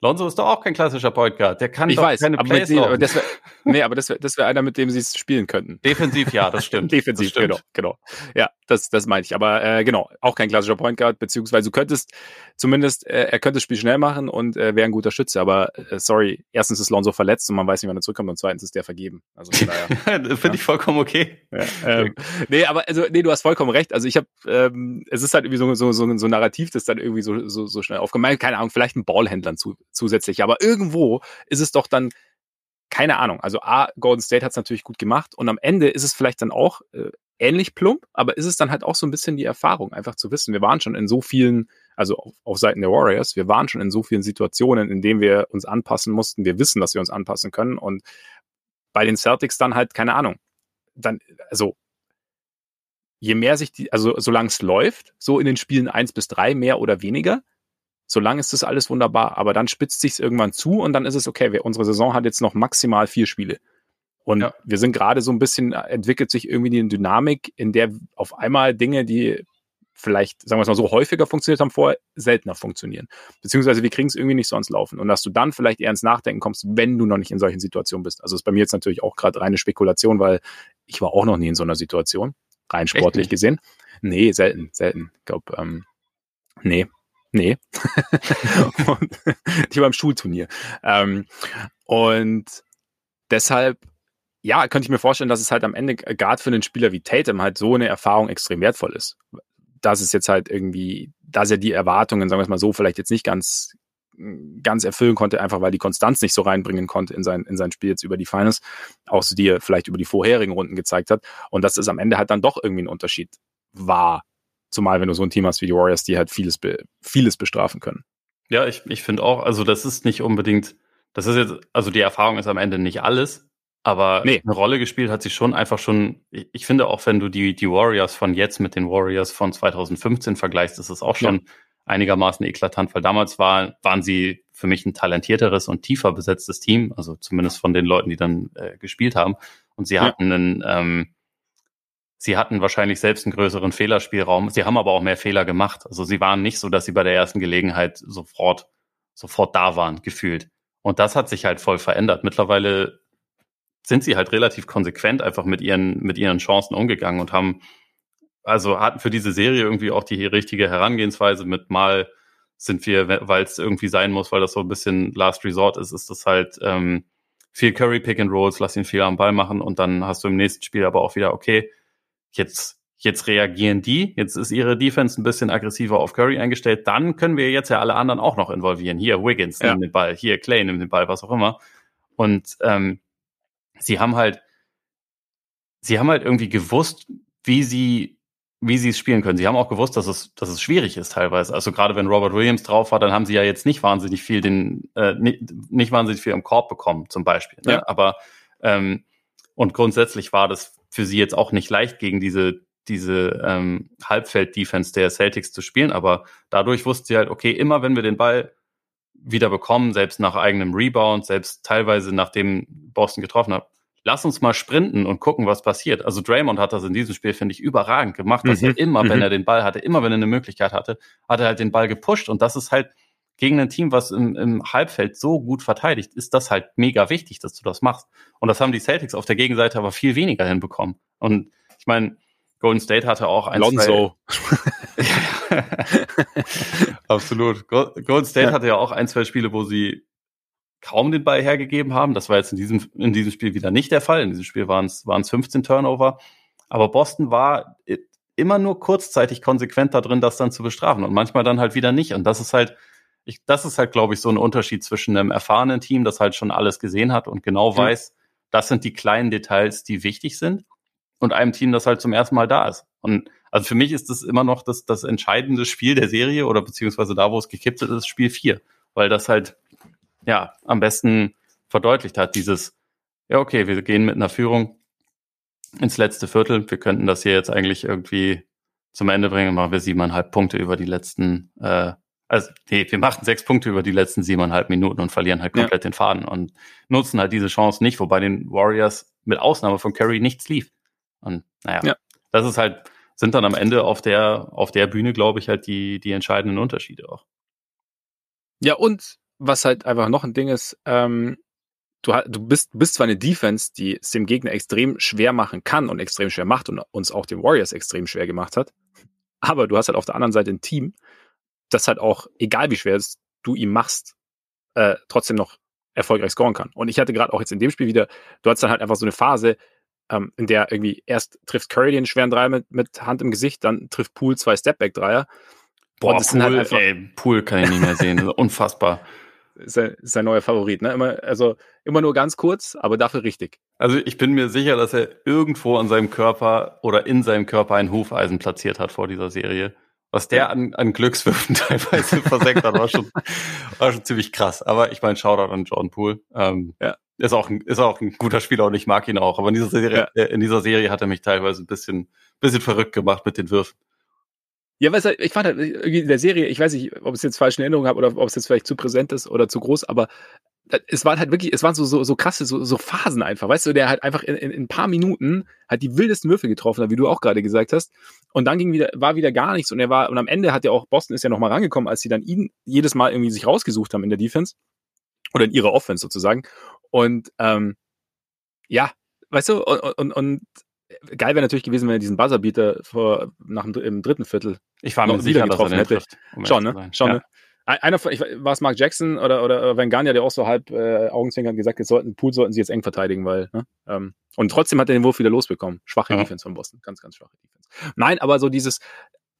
Lonzo ist doch auch kein klassischer Point Guard. Der kann ich doch weiß, keine aber Plays dem, aber das wär, Nee, aber das wäre das wär einer, mit dem sie es spielen könnten. Defensiv, ja, das stimmt. Defensiv, das stimmt. genau, genau. Ja, das, das meine ich. Aber äh, genau, auch kein klassischer Point Guard, beziehungsweise du könntest zumindest, äh, er könnte das Spiel schnell machen und äh, wäre ein guter Schütze. Aber äh, sorry, erstens ist Lonzo verletzt und man weiß nicht, wann er zurückkommt und zweitens ist der vergeben. Also das finde ich vollkommen okay. Ja, ähm, nee, aber also nee, du hast vollkommen recht. Also ich habe, ähm, es ist halt irgendwie so so so, so narrativ, das dann irgendwie so so, so schnell aufgemeint. Keine Ahnung, vielleicht ein Ballhändlern zu, zusätzlich. Aber irgendwo ist es doch dann keine Ahnung. Also A, Golden State hat es natürlich gut gemacht und am Ende ist es vielleicht dann auch äh, ähnlich plump, aber ist es dann halt auch so ein bisschen die Erfahrung, einfach zu wissen, wir waren schon in so vielen, also auf, auf Seiten der Warriors, wir waren schon in so vielen Situationen, in denen wir uns anpassen mussten. Wir wissen, dass wir uns anpassen können und bei den Celtics dann halt, keine Ahnung, dann, also je mehr sich die, also solange es läuft, so in den Spielen eins bis drei mehr oder weniger, solange ist das alles wunderbar. Aber dann spitzt sich irgendwann zu und dann ist es okay. Wir, unsere Saison hat jetzt noch maximal vier Spiele. Und ja. wir sind gerade so ein bisschen, äh, entwickelt sich irgendwie eine Dynamik, in der auf einmal Dinge, die vielleicht, sagen wir es mal so, häufiger funktioniert haben vorher, seltener funktionieren. Beziehungsweise wir kriegen es irgendwie nicht so ans Laufen. Und dass du dann vielleicht eher ins Nachdenken kommst, wenn du noch nicht in solchen Situationen bist. Also ist bei mir jetzt natürlich auch gerade reine Spekulation, weil ich war auch noch nie in so einer Situation, rein sportlich gesehen. Nee, selten, selten. Ich glaube, ähm, nee, nee. und, ich war beim Schulturnier. Ähm, und deshalb ja, könnte ich mir vorstellen, dass es halt am Ende gerade für einen Spieler wie Tatum halt so eine Erfahrung extrem wertvoll ist. Dass es jetzt halt irgendwie, dass er die Erwartungen, sagen wir es mal so, vielleicht jetzt nicht ganz ganz erfüllen konnte, einfach weil die Konstanz nicht so reinbringen konnte in sein, in sein Spiel jetzt über die Finals, auch so die er vielleicht über die vorherigen Runden gezeigt hat. Und dass es am Ende halt dann doch irgendwie ein Unterschied war. Zumal wenn du so ein Team hast wie die Warriors, die halt vieles, vieles bestrafen können. Ja, ich, ich finde auch, also das ist nicht unbedingt, das ist jetzt, also die Erfahrung ist am Ende nicht alles, aber nee. eine Rolle gespielt hat sie schon einfach schon, ich finde auch, wenn du die, die Warriors von jetzt mit den Warriors von 2015 vergleichst, ist es auch schon ja. einigermaßen eklatant, weil damals war, waren sie für mich ein talentierteres und tiefer besetztes Team, also zumindest von den Leuten, die dann äh, gespielt haben. Und sie hatten ja. einen, ähm, sie hatten wahrscheinlich selbst einen größeren Fehlerspielraum. Sie haben aber auch mehr Fehler gemacht. Also sie waren nicht so, dass sie bei der ersten Gelegenheit sofort, sofort da waren, gefühlt. Und das hat sich halt voll verändert. Mittlerweile sind sie halt relativ konsequent einfach mit ihren, mit ihren Chancen umgegangen und haben, also hatten für diese Serie irgendwie auch die richtige Herangehensweise mit mal sind wir, weil es irgendwie sein muss, weil das so ein bisschen Last Resort ist, ist das halt ähm, viel Curry Pick and Rolls, lass ihn viel am Ball machen und dann hast du im nächsten Spiel aber auch wieder, okay, jetzt, jetzt reagieren die, jetzt ist ihre Defense ein bisschen aggressiver auf Curry eingestellt, dann können wir jetzt ja alle anderen auch noch involvieren. Hier Wiggins ja. nimmt den Ball, hier Clay nimmt den Ball, was auch immer. Und ähm, sie haben halt, sie haben halt irgendwie gewusst, wie sie, wie sie es spielen können. Sie haben auch gewusst, dass es, dass es schwierig ist teilweise. Also gerade wenn Robert Williams drauf war, dann haben sie ja jetzt nicht wahnsinnig viel den, äh, nicht, nicht wahnsinnig viel im Korb bekommen, zum Beispiel. Ne? Ja. Aber ähm, und grundsätzlich war das für sie jetzt auch nicht leicht gegen diese diese ähm, Halbfeld-Defense der Celtics zu spielen, aber dadurch wusste sie halt, okay, immer wenn wir den Ball wieder bekommen, selbst nach eigenem Rebound, selbst teilweise nachdem Boston getroffen hat. Lass uns mal sprinten und gucken, was passiert. Also Draymond hat das in diesem Spiel, finde ich, überragend gemacht, dass mhm. er immer, mhm. wenn er den Ball hatte, immer wenn er eine Möglichkeit hatte, hat er halt den Ball gepusht. Und das ist halt gegen ein Team, was im, im Halbfeld so gut verteidigt, ist das halt mega wichtig, dass du das machst. Und das haben die Celtics auf der Gegenseite aber viel weniger hinbekommen. Und ich meine, Golden State hatte auch ein, Lonzo. Absolut. Golden State ja. hatte ja auch ein, zwei Spiele, wo sie kaum den Ball hergegeben haben. Das war jetzt in diesem, in diesem Spiel wieder nicht der Fall. In diesem Spiel waren es, waren es 15 Turnover. Aber Boston war immer nur kurzzeitig konsequent da drin, das dann zu bestrafen und manchmal dann halt wieder nicht. Und das ist halt, ich, das ist halt, glaube ich, so ein Unterschied zwischen einem erfahrenen Team, das halt schon alles gesehen hat und genau weiß, das sind die kleinen Details, die wichtig sind und einem Team, das halt zum ersten Mal da ist. Und also für mich ist das immer noch das, das entscheidende Spiel der Serie oder beziehungsweise da, wo es gekippt ist, ist Spiel 4, weil das halt ja am besten verdeutlicht hat, dieses, ja, okay, wir gehen mit einer Führung ins letzte Viertel, wir könnten das hier jetzt eigentlich irgendwie zum Ende bringen, machen wir siebeneinhalb Punkte über die letzten, äh, also nee, wir machen sechs Punkte über die letzten siebeneinhalb Minuten und verlieren halt komplett ja. den Faden und nutzen halt diese Chance nicht, wobei den Warriors mit Ausnahme von Curry nichts lief. Und naja, ja. das ist halt, sind dann am Ende auf der, auf der Bühne, glaube ich, halt die, die entscheidenden Unterschiede auch. Ja, und was halt einfach noch ein Ding ist, ähm, du, du bist, bist zwar eine Defense, die es dem Gegner extrem schwer machen kann und extrem schwer macht und uns auch den Warriors extrem schwer gemacht hat, aber du hast halt auf der anderen Seite ein Team, das halt auch, egal wie schwer es du ihm machst, äh, trotzdem noch erfolgreich scoren kann. Und ich hatte gerade auch jetzt in dem Spiel wieder, du hast dann halt einfach so eine Phase, ähm, in der irgendwie erst trifft Curry den schweren Dreier mit, mit Hand im Gesicht, dann trifft Poole zwei Stepback-Dreier. Boah, Poole, halt ey, Poole kann ich nicht mehr sehen. Unfassbar. Sein, sein neuer Favorit, ne? Immer, also immer nur ganz kurz, aber dafür richtig. Also ich bin mir sicher, dass er irgendwo an seinem Körper oder in seinem Körper ein Hufeisen platziert hat vor dieser Serie. Was der an, an Glückswürfen teilweise versenkt hat, war schon, war schon ziemlich krass. Aber ich meine, Shoutout an Jordan Poole. Ähm, ja. Ist auch, ein, ist auch ein guter Spieler und ich mag ihn auch. Aber in dieser Serie, ja. äh, in dieser Serie hat er mich teilweise ein bisschen, bisschen verrückt gemacht mit den Würfen. Ja, weißt du, ich fand halt irgendwie in der Serie, ich weiß nicht, ob es jetzt falsche Erinnerungen habe oder ob es jetzt vielleicht zu präsent ist oder zu groß, aber es waren halt wirklich, es waren so, so, so krasse, so, so Phasen einfach, weißt du, der halt einfach in, in, in ein paar Minuten halt die wildesten Würfe getroffen hat, wie du auch gerade gesagt hast. Und dann ging wieder, war wieder gar nichts und er war, und am Ende hat ja auch, Boston ist ja nochmal rangekommen, als sie dann ihn jedes Mal irgendwie sich rausgesucht haben in der Defense. Oder in ihrer Offense sozusagen. Und ähm, ja, weißt du, und, und, und geil wäre natürlich gewesen, wenn er diesen Buzzerbeater vor, nach dem, im dritten Viertel ich war mir sicher, getroffen dass er hätte. Trifft, um schon, ne? Schon, ja. ne? Einer von, ich, war es Mark Jackson oder, oder Van Gagne, der auch so halb äh, Augenzwinkern gesagt, jetzt sollten, Pool sollten sie jetzt eng verteidigen, weil, ne? ähm, und trotzdem hat er den Wurf wieder losbekommen. Schwache ja. Defense von Boston. Ganz, ganz schwache Defense. Nein, aber so dieses,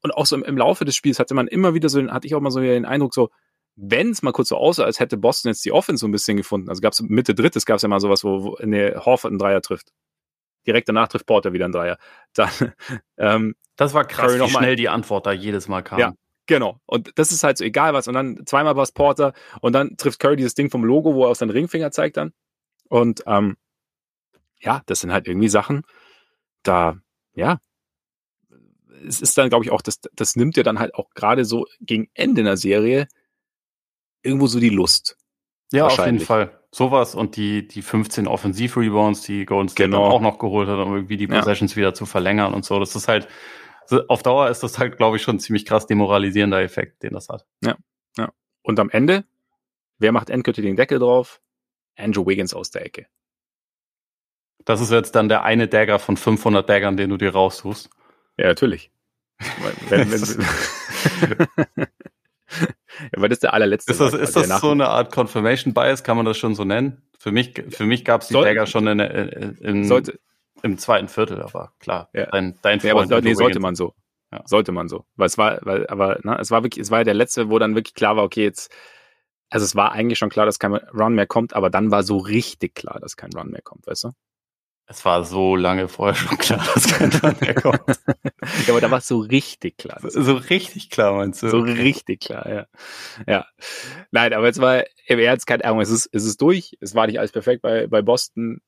und auch so im, im Laufe des Spiels hatte man immer wieder so, hatte ich auch mal so den Eindruck, so, wenn es mal kurz so aussah, als hätte Boston jetzt die Offense so ein bisschen gefunden. Also gab es Mitte drittes gab es ja mal sowas, wo, wo eine Horford einen Dreier trifft. Direkt danach trifft Porter wieder einen Dreier. Dann, ähm, das war krass, wie schnell die Antwort da jedes Mal kam. Ja, Genau. Und das ist halt so egal was. Und dann zweimal war es Porter und dann trifft Curry dieses Ding vom Logo, wo er auf seinen Ringfinger zeigt dann. Und ähm, ja, das sind halt irgendwie Sachen, da, ja, es ist dann, glaube ich, auch, das, das nimmt ja dann halt auch gerade so gegen Ende einer Serie irgendwo so die Lust. Ja, auf jeden Fall. Sowas und die, die 15 Offensiv-Rebounds, die Golden State genau. auch noch geholt hat, um irgendwie die Possessions ja. wieder zu verlängern und so. Das ist halt, auf Dauer ist das halt, glaube ich, schon ein ziemlich krass demoralisierender Effekt, den das hat. Ja, ja. Und am Ende, wer macht endgültig den Deckel drauf? Andrew Wiggins aus der Ecke. Das ist jetzt dann der eine Dagger von 500 Daggern, den du dir raussuchst. Ja, natürlich. wenn, wenn, ja, weil das der allerletzte. Ist das, ist das so eine Art Confirmation Bias? Kann man das schon so nennen? Für mich, für mich gab es die Dagger schon in, in, in, sollte, im zweiten Viertel, aber klar. Ja. Dein, dein ja, aber nee, sollte man so. Ja. Sollte man so. Weil es war, weil, aber, ne, es war wirklich, es war ja der letzte, wo dann wirklich klar war, okay, jetzt, also es war eigentlich schon klar, dass kein Run mehr kommt, aber dann war so richtig klar, dass kein Run mehr kommt, weißt du? Es war so lange vorher schon klar, dass kein mehr kommt. ja, aber da war es so richtig klar. So, so, richtig klar, meinst du? So richtig klar, ja. Ja. Nein, aber es war im Ernst keine Ahnung, es ist, es ist durch. Es war nicht alles perfekt bei, bei Boston.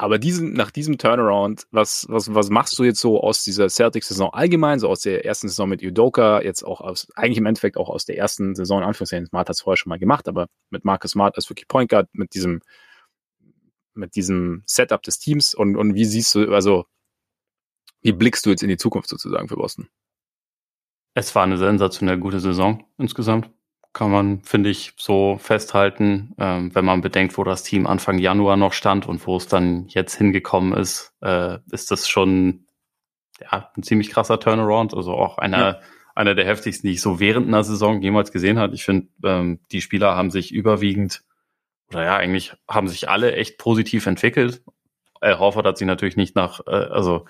Aber diesen, nach diesem Turnaround, was, was, was machst du jetzt so aus dieser Celtics-Saison allgemein, so aus der ersten Saison mit Udoka, jetzt auch aus, eigentlich im Endeffekt auch aus der ersten Saison, in Anführungszeichen, Smart hat es vorher schon mal gemacht, aber mit Marcus Smart als wirklich Point Guard, mit diesem, mit diesem Setup des Teams und, und wie siehst du, also, wie blickst du jetzt in die Zukunft sozusagen für Boston? Es war eine sensationell gute Saison insgesamt kann man, finde ich, so festhalten. Ähm, wenn man bedenkt, wo das Team Anfang Januar noch stand und wo es dann jetzt hingekommen ist, äh, ist das schon ja, ein ziemlich krasser Turnaround. Also auch einer, ja. einer der heftigsten, die ich so während einer Saison jemals gesehen habe. Ich finde, ähm, die Spieler haben sich überwiegend, oder ja, eigentlich haben sich alle echt positiv entwickelt. Al Horford hat sich natürlich nicht nach, äh, also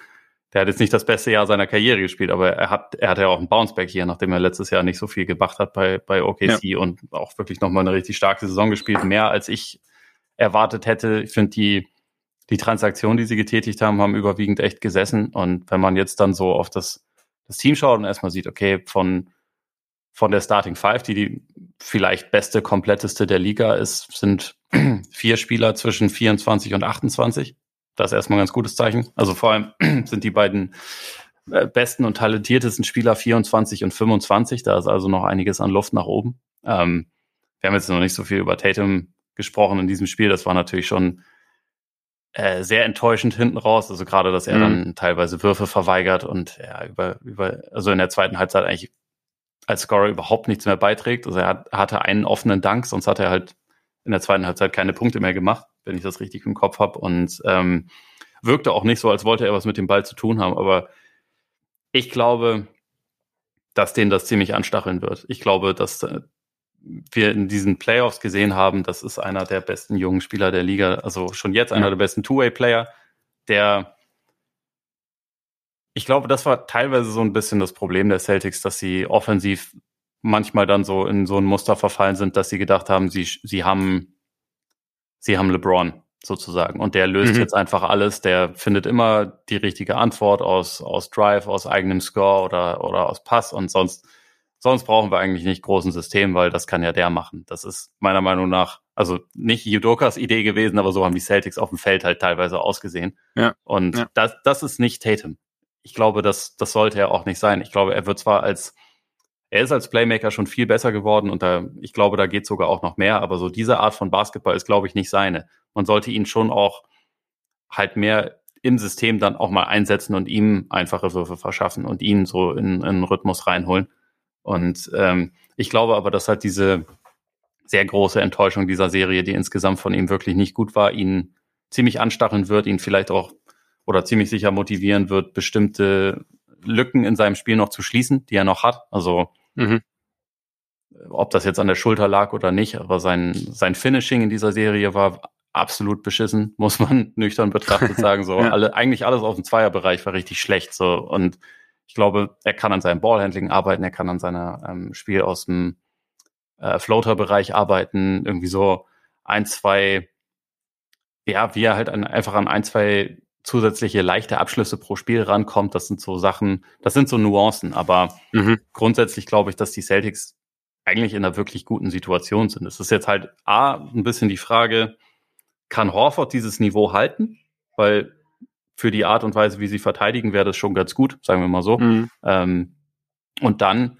der hat jetzt nicht das beste Jahr seiner Karriere gespielt, aber er hat, er hat ja auch ein Bounceback hier, nachdem er letztes Jahr nicht so viel gemacht hat bei, bei OKC ja. und auch wirklich nochmal eine richtig starke Saison gespielt, mehr als ich erwartet hätte. Ich finde die, die Transaktionen, die sie getätigt haben, haben überwiegend echt gesessen. Und wenn man jetzt dann so auf das, das Team schaut und erstmal sieht, okay, von, von der Starting Five, die die vielleicht beste, kompletteste der Liga ist, sind vier Spieler zwischen 24 und 28. Das ist erstmal ein ganz gutes Zeichen. Also vor allem sind die beiden äh, besten und talentiertesten Spieler 24 und 25. Da ist also noch einiges an Luft nach oben. Ähm, wir haben jetzt noch nicht so viel über Tatum gesprochen in diesem Spiel. Das war natürlich schon äh, sehr enttäuschend hinten raus. Also gerade, dass er mhm. dann teilweise Würfe verweigert und ja, über, über, also in der zweiten Halbzeit eigentlich als Scorer überhaupt nichts mehr beiträgt. Also er hat, hatte einen offenen Dank, sonst hat er halt in der zweiten Halbzeit keine Punkte mehr gemacht, wenn ich das richtig im Kopf habe. Und ähm, wirkte auch nicht so, als wollte er was mit dem Ball zu tun haben. Aber ich glaube, dass den das ziemlich anstacheln wird. Ich glaube, dass äh, wir in diesen Playoffs gesehen haben, das ist einer der besten jungen Spieler der Liga, also schon jetzt einer der besten Two-Way-Player, der ich glaube, das war teilweise so ein bisschen das Problem der Celtics, dass sie offensiv manchmal dann so in so ein Muster verfallen sind, dass sie gedacht haben, sie, sie haben, sie haben LeBron sozusagen. Und der löst mhm. jetzt einfach alles. Der findet immer die richtige Antwort aus, aus Drive, aus eigenem Score oder, oder aus Pass und sonst, sonst brauchen wir eigentlich nicht großen System, weil das kann ja der machen. Das ist meiner Meinung nach, also nicht Judokas Idee gewesen, aber so haben die Celtics auf dem Feld halt teilweise ausgesehen. Ja. Und ja. das, das ist nicht Tatum. Ich glaube, das, das sollte er auch nicht sein. Ich glaube, er wird zwar als er ist als Playmaker schon viel besser geworden und da, ich glaube, da geht sogar auch noch mehr, aber so diese Art von Basketball ist, glaube ich, nicht seine. Man sollte ihn schon auch halt mehr im System dann auch mal einsetzen und ihm einfache Würfe verschaffen und ihn so in, in einen Rhythmus reinholen. Und ähm, ich glaube aber, dass halt diese sehr große Enttäuschung dieser Serie, die insgesamt von ihm wirklich nicht gut war, ihn ziemlich anstacheln wird, ihn vielleicht auch oder ziemlich sicher motivieren wird, bestimmte Lücken in seinem Spiel noch zu schließen, die er noch hat. Also Mhm. Ob das jetzt an der Schulter lag oder nicht, aber sein, sein Finishing in dieser Serie war absolut beschissen, muss man nüchtern betrachtet sagen. So ja. alle, eigentlich alles aus dem Zweierbereich war richtig schlecht. So und ich glaube, er kann an seinem Ballhandling arbeiten, er kann an seinem ähm, Spiel aus dem äh, Floater-Bereich arbeiten, irgendwie so ein, zwei, ja, wie er halt an, einfach an ein, zwei zusätzliche leichte Abschlüsse pro Spiel rankommt. Das sind so Sachen, das sind so Nuancen. Aber mhm. grundsätzlich glaube ich, dass die Celtics eigentlich in einer wirklich guten Situation sind. Es ist jetzt halt A, ein bisschen die Frage, kann Horford dieses Niveau halten? Weil für die Art und Weise, wie sie verteidigen, wäre das schon ganz gut, sagen wir mal so. Mhm. Ähm, und dann,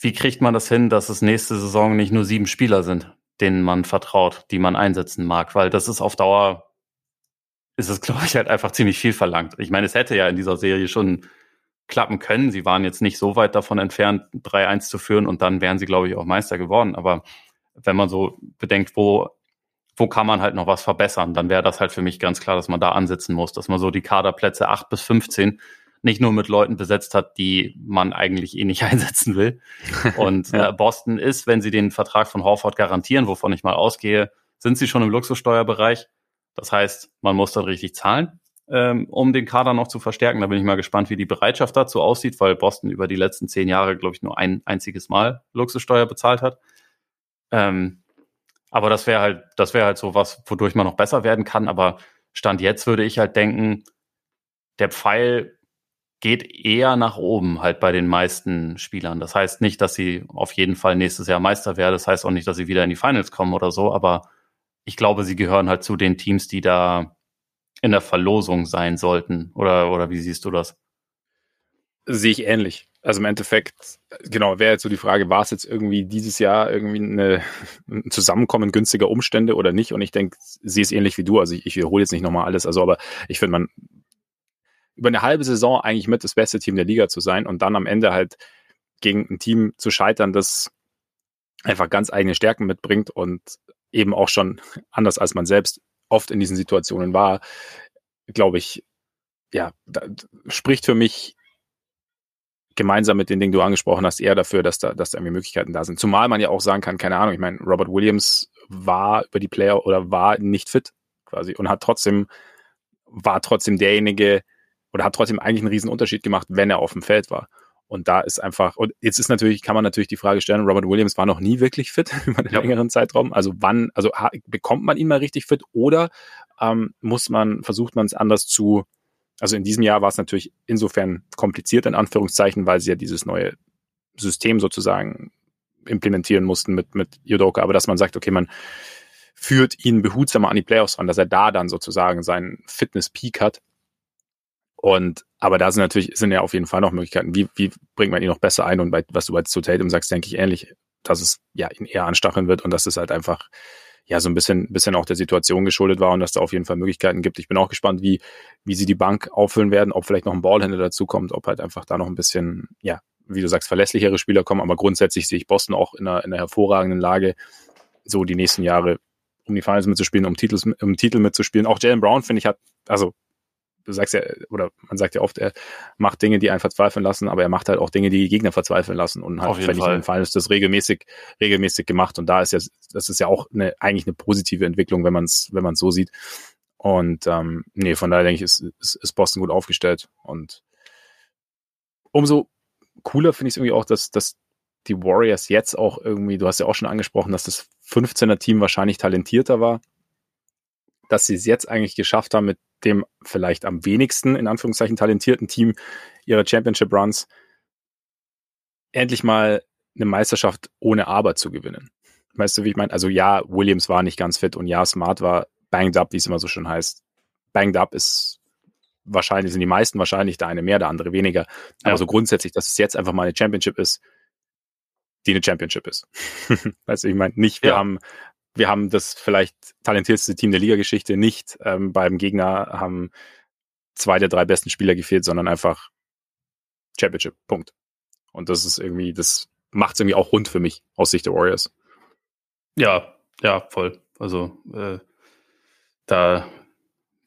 wie kriegt man das hin, dass es nächste Saison nicht nur sieben Spieler sind, denen man vertraut, die man einsetzen mag? Weil das ist auf Dauer ist es, glaube ich, halt einfach ziemlich viel verlangt. Ich meine, es hätte ja in dieser Serie schon klappen können. Sie waren jetzt nicht so weit davon entfernt, 3-1 zu führen und dann wären sie, glaube ich, auch Meister geworden. Aber wenn man so bedenkt, wo, wo kann man halt noch was verbessern, dann wäre das halt für mich ganz klar, dass man da ansetzen muss, dass man so die Kaderplätze 8 bis 15 nicht nur mit Leuten besetzt hat, die man eigentlich eh nicht einsetzen will. Und äh, Boston ist, wenn sie den Vertrag von Horford garantieren, wovon ich mal ausgehe, sind sie schon im Luxussteuerbereich. Das heißt, man muss dann richtig zahlen, ähm, um den Kader noch zu verstärken. Da bin ich mal gespannt, wie die Bereitschaft dazu aussieht, weil Boston über die letzten zehn Jahre, glaube ich, nur ein einziges Mal Luxussteuer bezahlt hat. Ähm, aber das wäre halt, das wäre halt so was, wodurch man noch besser werden kann. Aber Stand jetzt würde ich halt denken, der Pfeil geht eher nach oben halt bei den meisten Spielern. Das heißt nicht, dass sie auf jeden Fall nächstes Jahr Meister werden. Das heißt auch nicht, dass sie wieder in die Finals kommen oder so. Aber ich glaube, sie gehören halt zu den Teams, die da in der Verlosung sein sollten. Oder, oder wie siehst du das? Sehe ich ähnlich. Also im Endeffekt, genau, wäre jetzt so die Frage, war es jetzt irgendwie dieses Jahr irgendwie eine, ein Zusammenkommen günstiger Umstände oder nicht? Und ich denke, sie ist ähnlich wie du. Also ich, ich wiederhole jetzt nicht nochmal alles. Also, aber ich finde, man über eine halbe Saison eigentlich mit das beste Team der Liga zu sein und dann am Ende halt gegen ein Team zu scheitern, das einfach ganz eigene Stärken mitbringt und eben auch schon anders als man selbst oft in diesen Situationen war, glaube ich, ja, spricht für mich gemeinsam mit den Dingen, die du angesprochen hast, eher dafür, dass da, dass da irgendwie Möglichkeiten da sind. Zumal man ja auch sagen kann, keine Ahnung, ich meine, Robert Williams war über die Player oder war nicht fit quasi und hat trotzdem, war trotzdem derjenige oder hat trotzdem eigentlich einen riesen Unterschied gemacht, wenn er auf dem Feld war. Und da ist einfach, und jetzt ist natürlich, kann man natürlich die Frage stellen, Robert Williams war noch nie wirklich fit über einen ja. längeren Zeitraum. Also wann, also bekommt man ihn mal richtig fit oder ähm, muss man, versucht man es anders zu, also in diesem Jahr war es natürlich insofern kompliziert, in Anführungszeichen, weil sie ja dieses neue System sozusagen implementieren mussten mit, mit Yudoka, aber dass man sagt, okay, man führt ihn behutsamer an die Playoffs ran, dass er da dann sozusagen seinen Fitness-Peak hat und aber da sind natürlich sind ja auf jeden Fall noch Möglichkeiten. Wie, wie bringt man ihn noch besser ein? Und bei, was du bei zu Tatum sagst, denke ich ähnlich, dass es ja ihn eher anstacheln wird und dass es halt einfach ja so ein bisschen, bisschen auch der Situation geschuldet war und dass da auf jeden Fall Möglichkeiten gibt. Ich bin auch gespannt, wie, wie sie die Bank auffüllen werden, ob vielleicht noch ein Ballhändler dazukommt, ob halt einfach da noch ein bisschen, ja, wie du sagst, verlässlichere Spieler kommen. Aber grundsätzlich sehe ich Boston auch in einer, in einer hervorragenden Lage, so die nächsten Jahre um die Finals mitzuspielen, um, Titels, um Titel mitzuspielen. Auch Jalen Brown, finde ich, hat, also du sagst ja, oder man sagt ja oft, er macht Dinge, die einen verzweifeln lassen, aber er macht halt auch Dinge, die, die Gegner verzweifeln lassen und hat, wenn ich in den Finals das regelmäßig, regelmäßig gemacht. Und da ist ja, das ist ja auch eine, eigentlich eine positive Entwicklung, wenn man es, wenn man es so sieht. Und ähm, nee, von daher denke ich, ist, ist, ist Boston gut aufgestellt. Und umso cooler finde ich es irgendwie auch, dass, dass die Warriors jetzt auch irgendwie, du hast ja auch schon angesprochen, dass das 15er-Team wahrscheinlich talentierter war, dass sie es jetzt eigentlich geschafft haben, mit dem vielleicht am wenigsten, in Anführungszeichen, talentierten Team ihrer Championship Runs endlich mal eine Meisterschaft ohne Aber zu gewinnen. Weißt du, wie ich meine? Also ja, Williams war nicht ganz fit und ja, Smart war banged up, wie es immer so schön heißt. Banged up ist wahrscheinlich, sind die meisten wahrscheinlich, der eine mehr, der andere weniger. Aber ja. so grundsätzlich, dass es jetzt einfach mal eine Championship ist, die eine Championship ist. weißt du, ich meine, nicht, wir ja. haben, wir haben das vielleicht talentierteste Team der Liga-Geschichte nicht ähm, beim Gegner, haben zwei der drei besten Spieler gefehlt, sondern einfach Championship. Punkt. Und das ist irgendwie, das macht es irgendwie auch rund für mich aus Sicht der Warriors. Ja, ja, voll. Also äh, da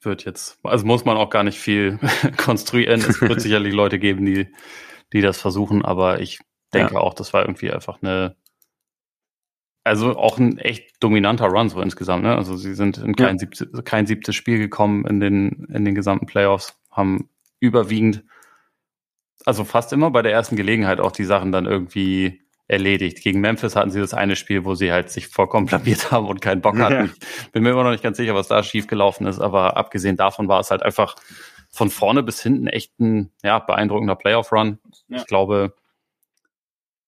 wird jetzt, also muss man auch gar nicht viel konstruieren. Es wird sicherlich Leute geben, die, die das versuchen, aber ich denke ja. auch, das war irgendwie einfach eine, also auch ein echt dominanter Run so insgesamt. Ne? Also sie sind in kein, ja. siebtes, kein siebtes Spiel gekommen in den, in den gesamten Playoffs, haben überwiegend, also fast immer bei der ersten Gelegenheit auch die Sachen dann irgendwie erledigt. Gegen Memphis hatten sie das eine Spiel, wo sie halt sich vollkommen blamiert haben und keinen Bock hatten. Ja. Bin mir immer noch nicht ganz sicher, was da schiefgelaufen ist, aber abgesehen davon war es halt einfach von vorne bis hinten echt ein ja, beeindruckender Playoff-Run. Ja. Ich glaube,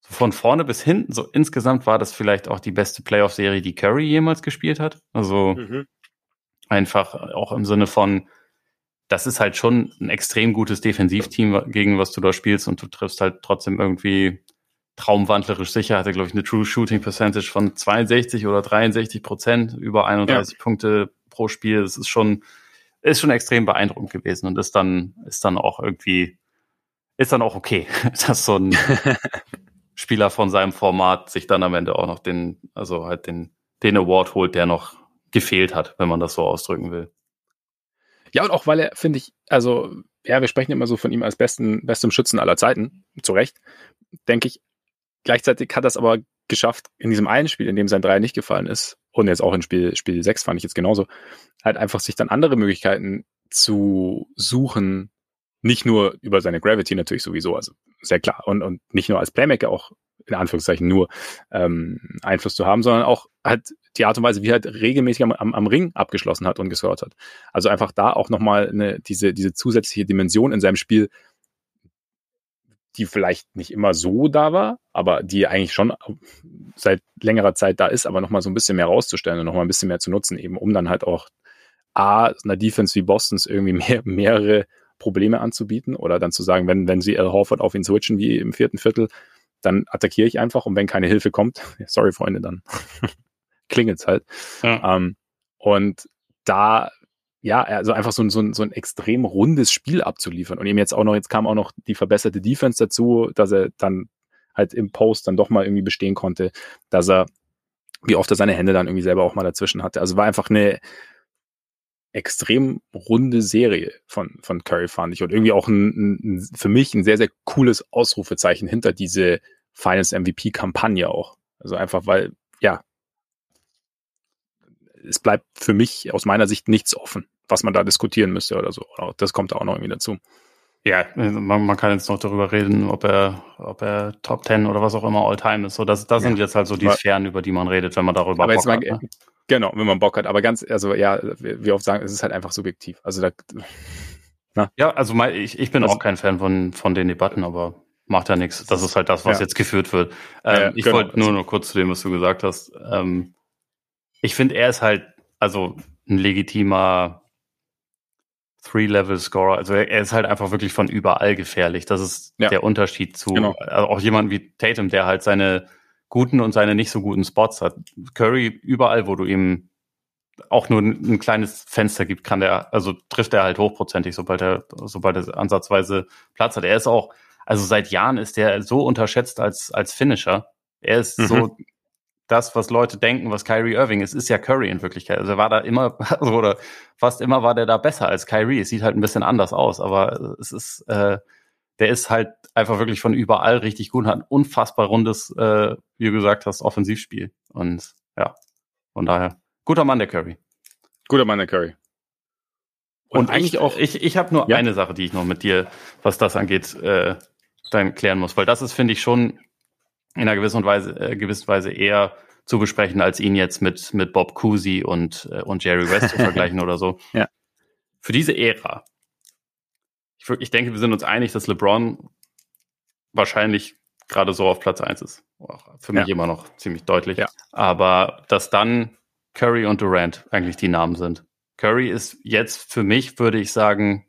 von vorne bis hinten, so insgesamt war das vielleicht auch die beste Playoff-Serie, die Curry jemals gespielt hat. Also mhm. einfach auch im Sinne von, das ist halt schon ein extrem gutes Defensivteam, gegen was du da spielst und du triffst halt trotzdem irgendwie traumwandlerisch sicher. Hatte, glaube ich, eine True Shooting Percentage von 62 oder 63 Prozent, über 31 ja. Punkte pro Spiel. Das ist schon, ist schon extrem beeindruckend gewesen und ist dann, ist dann auch irgendwie, ist dann auch okay, dass so ein Spieler von seinem Format sich dann am Ende auch noch den, also halt den, den Award holt, der noch gefehlt hat, wenn man das so ausdrücken will. Ja, und auch weil er, finde ich, also, ja, wir sprechen immer so von ihm als besten, bestem Schützen aller Zeiten, zu Recht, denke ich. Gleichzeitig hat er es aber geschafft, in diesem einen Spiel, in dem sein Dreier nicht gefallen ist, und jetzt auch in Spiel, Spiel 6 fand ich jetzt genauso, halt einfach sich dann andere Möglichkeiten zu suchen, nicht nur über seine Gravity natürlich sowieso, also sehr klar. Und, und nicht nur als Playmaker auch in Anführungszeichen nur ähm, Einfluss zu haben, sondern auch halt die Art und Weise, wie er halt regelmäßig am, am, am Ring abgeschlossen hat und gescored hat. Also einfach da auch nochmal eine, diese, diese zusätzliche Dimension in seinem Spiel, die vielleicht nicht immer so da war, aber die eigentlich schon seit längerer Zeit da ist, aber nochmal so ein bisschen mehr rauszustellen und nochmal ein bisschen mehr zu nutzen, eben um dann halt auch A, einer Defense wie Bostons irgendwie mehr, mehrere Probleme anzubieten oder dann zu sagen, wenn, wenn sie Al Horford auf ihn switchen wie im vierten Viertel, dann attackiere ich einfach und wenn keine Hilfe kommt, sorry Freunde, dann klingelt's halt. Ja. Ähm, und da, ja, also einfach so ein, so, ein, so ein extrem rundes Spiel abzuliefern und eben jetzt auch noch, jetzt kam auch noch die verbesserte Defense dazu, dass er dann halt im Post dann doch mal irgendwie bestehen konnte, dass er, wie oft er seine Hände dann irgendwie selber auch mal dazwischen hatte. Also war einfach eine, extrem runde Serie von, von Curry, fand ich. Und irgendwie auch ein, ein, für mich ein sehr, sehr cooles Ausrufezeichen hinter diese Finals MVP-Kampagne auch. Also einfach, weil, ja, es bleibt für mich aus meiner Sicht nichts offen, was man da diskutieren müsste oder so. Das kommt da auch noch irgendwie dazu. Ja, man, man kann jetzt noch darüber reden, ob er, ob er Top 10 oder was auch immer All-Time ist. So, das, das ja. sind jetzt halt so die Sphären, über die man redet, wenn man darüber aber Bock hat. Ne? Genau, wenn man Bock hat. Aber ganz, also ja, wie oft sagen, es ist halt einfach subjektiv. Also da, na? Ja, also mein, ich, ich bin also, auch kein Fan von, von den Debatten, aber macht ja nichts. Das ist halt das, was ja. jetzt geführt wird. Ähm, ja, ich genau. wollte nur noch kurz zu dem, was du gesagt hast. Ähm, ich finde, er ist halt, also ein legitimer Three-Level-Scorer. Also er, er, ist halt einfach wirklich von überall gefährlich. Das ist ja. der Unterschied zu genau. also auch jemand wie Tatum, der halt seine guten und seine nicht so guten Spots hat. Curry, überall, wo du ihm auch nur ein, kleines Fenster gibt, kann der, also trifft er halt hochprozentig, sobald er, sobald er ansatzweise Platz hat. Er ist auch, also seit Jahren ist der so unterschätzt als, als Finisher. Er ist mhm. so das, was Leute denken, was Kyrie Irving ist, ist ja Curry in Wirklichkeit. Also er war da immer, also, oder fast immer war der da besser als Kyrie. Es sieht halt ein bisschen anders aus, aber es ist, äh, der ist halt einfach wirklich von überall richtig gut und hat ein unfassbar rundes, äh, wie du gesagt hast, Offensivspiel. Und ja, von daher, guter Mann, der Curry. Guter Mann, der Curry. Und, und eigentlich ich, auch. Ich, ich habe nur ja. eine Sache, die ich noch mit dir, was das angeht, äh, dann klären muss, weil das ist, finde ich, schon in einer gewissen Weise, äh, gewissen Weise eher zu besprechen, als ihn jetzt mit, mit Bob Cousy und, äh, und Jerry West zu vergleichen oder so. Ja. Für diese Ära, ich, ich denke, wir sind uns einig, dass LeBron wahrscheinlich gerade so auf Platz eins ist. Für mich ja. immer noch ziemlich deutlich. Ja. Aber dass dann Curry und Durant eigentlich die Namen sind. Curry ist jetzt für mich, würde ich sagen,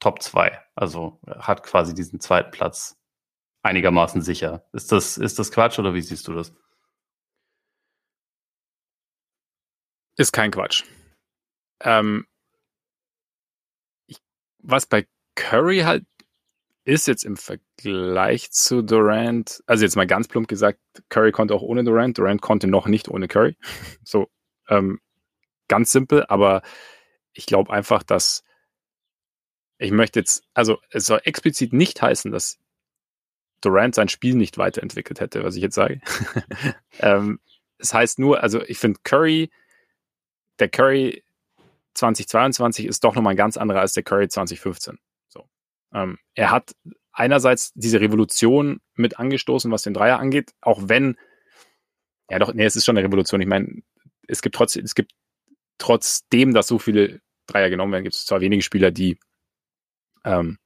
Top 2. Also hat quasi diesen zweiten Platz einigermaßen sicher. Ist das, ist das Quatsch oder wie siehst du das? Ist kein Quatsch. Ähm, was bei Curry halt ist jetzt im Vergleich zu Durant, also jetzt mal ganz plump gesagt, Curry konnte auch ohne Durant, Durant konnte noch nicht ohne Curry. So, ähm, ganz simpel, aber ich glaube einfach, dass ich möchte jetzt, also es soll explizit nicht heißen, dass Durant sein Spiel nicht weiterentwickelt hätte, was ich jetzt sage. ähm, es heißt nur, also ich finde Curry, der Curry 2022 ist doch nochmal ein ganz anderer als der Curry 2015. So. Ähm, er hat einerseits diese Revolution mit angestoßen, was den Dreier angeht, auch wenn, ja doch, nee, es ist schon eine Revolution. Ich meine, es gibt trotzdem, es gibt trotzdem, dass so viele Dreier genommen werden, gibt es zwar wenige Spieler, die ähm,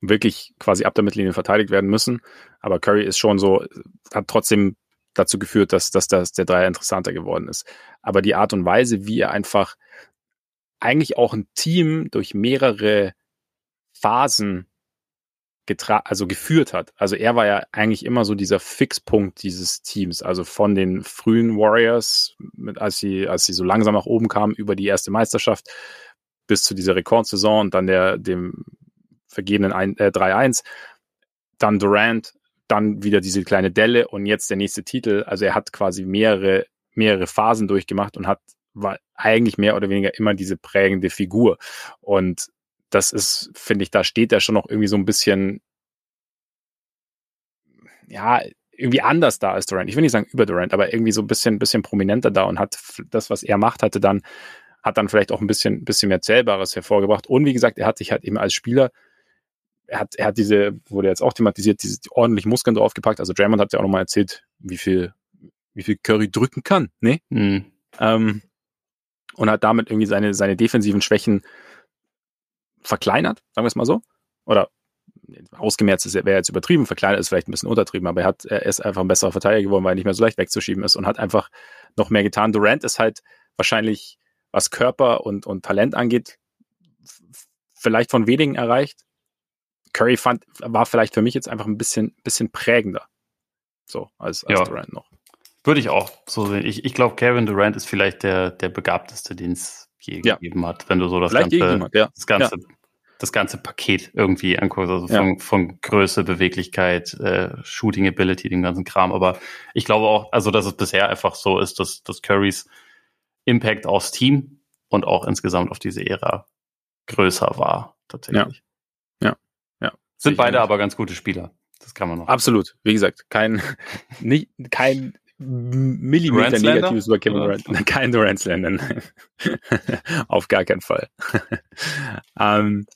wirklich quasi ab der Mittellinie verteidigt werden müssen. Aber Curry ist schon so, hat trotzdem dazu geführt, dass, dass das der Dreier interessanter geworden ist. Aber die Art und Weise, wie er einfach eigentlich auch ein Team durch mehrere Phasen getra also geführt hat. Also er war ja eigentlich immer so dieser Fixpunkt dieses Teams. Also von den frühen Warriors, mit, als sie, als sie so langsam nach oben kamen über die erste Meisterschaft bis zu dieser Rekordsaison und dann der, dem vergebenen äh, 3-1. Dann Durant, dann wieder diese kleine Delle und jetzt der nächste Titel. Also er hat quasi mehrere, mehrere Phasen durchgemacht und hat war eigentlich mehr oder weniger immer diese prägende Figur. Und das ist, finde ich, da steht er schon noch irgendwie so ein bisschen, ja, irgendwie anders da als Durant. Ich will nicht sagen über Durant, aber irgendwie so ein bisschen, bisschen prominenter da und hat das, was er macht, hatte dann, hat dann vielleicht auch ein bisschen, bisschen mehr Zählbares hervorgebracht. Und wie gesagt, er hat sich halt eben als Spieler er hat, er hat diese, wurde jetzt auch thematisiert, diese ordentlich Muskeln draufgepackt. Also Draymond hat ja auch nochmal erzählt, wie viel, wie viel Curry drücken kann, ne? Mhm. Ähm, und hat damit irgendwie seine, seine defensiven Schwächen verkleinert, sagen wir es mal so. Oder ausgemerzt wäre jetzt übertrieben, verkleinert ist vielleicht ein bisschen untertrieben, aber er hat, er ist einfach ein besserer Verteidiger geworden, weil er nicht mehr so leicht wegzuschieben ist und hat einfach noch mehr getan. Durant ist halt wahrscheinlich, was Körper und, und Talent angeht, vielleicht von wenigen erreicht, Curry fand, war vielleicht für mich jetzt einfach ein bisschen, bisschen prägender. So, als, als ja. Durant noch. Würde ich auch so sehen. Ich, ich glaube, Kevin Durant ist vielleicht der, der begabteste, den es je ja. gegeben hat, wenn du so das vielleicht ganze, ja. das ganze, das ganze Paket irgendwie anguckst, also von, von Größe, Beweglichkeit, äh, Shooting Ability, dem ganzen Kram. Aber ich glaube auch, also dass es bisher einfach so ist, dass, dass Currys Impact aufs Team und auch insgesamt auf diese Ära größer war, tatsächlich. Sind beide aber ganz gute Spieler. Das kann man noch. Absolut. Wie gesagt, kein, nicht, kein Millimeter Negatives über Kevin Durant. Kein Durant Slander. Auf gar keinen Fall. ähm,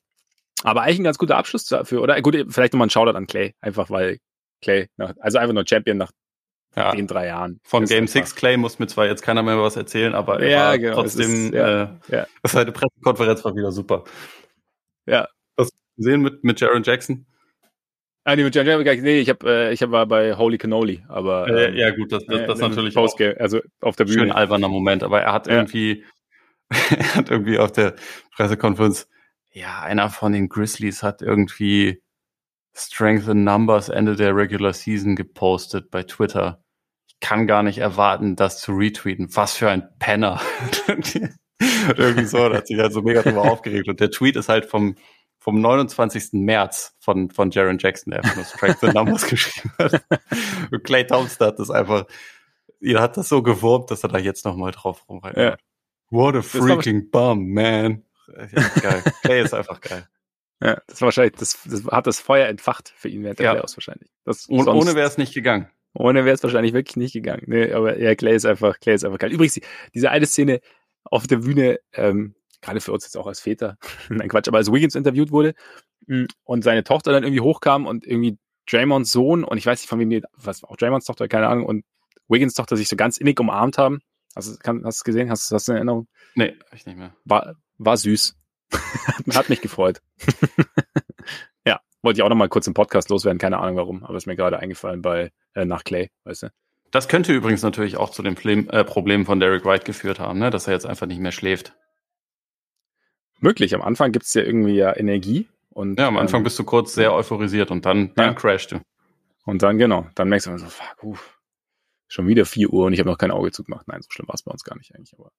aber eigentlich ein ganz guter Abschluss dafür, oder? Gut, vielleicht nochmal ein Shoutout an Clay. Einfach weil Clay, nach, also einfach nur Champion nach ja. den drei Jahren. Von Game 6 Clay muss mir zwar jetzt keiner mehr was erzählen, aber er ja, genau, trotzdem, ist, ja, äh, ja. seine Pressekonferenz war wieder super. Ja, gesehen mit, mit Jaron Jackson? Ah, nee, mit Jaron Jackson, nee, ich, hab, äh, ich hab, war bei Holy Cannoli, aber. Äh, ja, gut, das, das, das äh, natürlich auch. Also auf der Bühne. Schön alberner Moment, aber er hat ja. irgendwie, er hat irgendwie auf der Pressekonferenz, ja, einer von den Grizzlies hat irgendwie Strength in Numbers Ende der Regular Season gepostet bei Twitter. Ich kann gar nicht erwarten, das zu retweeten. Was für ein Penner. irgendwie so, da hat sich halt so mega drüber aufgeregt. Und der Tweet ist halt vom, vom 29. März von, von Jaron Jackson, der einfach nur Strength the Numbers geschrieben hat. Und Clay Thompson hat das einfach ihr hat das so gewurmt, dass er da jetzt nochmal drauf rumreitet. Ja. What a freaking bum, man. Ja, geil. Clay ist einfach geil. Ja, das war wahrscheinlich, das, das hat das Feuer entfacht für ihn während der ja. Playoffs wahrscheinlich. Das, Und ohne wäre es nicht gegangen. Ohne wäre es wahrscheinlich wirklich nicht gegangen. Nee, aber ja, Clay ist einfach, Clay ist einfach geil. Übrigens, diese eine Szene auf der Bühne, ähm, gerade für uns jetzt auch als Väter, nein Quatsch, aber als Wiggins interviewt wurde mm, und seine Tochter dann irgendwie hochkam und irgendwie Draymonds Sohn und ich weiß nicht von wem die, was auch Draymonds Tochter, keine Ahnung, und Wiggins Tochter sich so ganz innig umarmt haben. Hast du hast gesehen? Hast, hast du eine Erinnerung? Nee, ich nicht mehr. War, war süß. Hat mich gefreut. ja, wollte ich auch noch mal kurz im Podcast loswerden, keine Ahnung warum, aber ist mir gerade eingefallen bei äh, nach Clay, weißt du. Das könnte übrigens natürlich auch zu den Problem, äh, Problemen von Derek White geführt haben, ne? dass er jetzt einfach nicht mehr schläft. Möglich, am Anfang gibt es ja irgendwie ja Energie. Und, ja, am Anfang ähm, bist du kurz sehr euphorisiert und dann, dann ja. crasht du. Und dann, genau, dann merkst du so, fuck, uff, schon wieder 4 Uhr und ich habe noch kein Auge zugemacht. Nein, so schlimm war es bei uns gar nicht eigentlich. Aber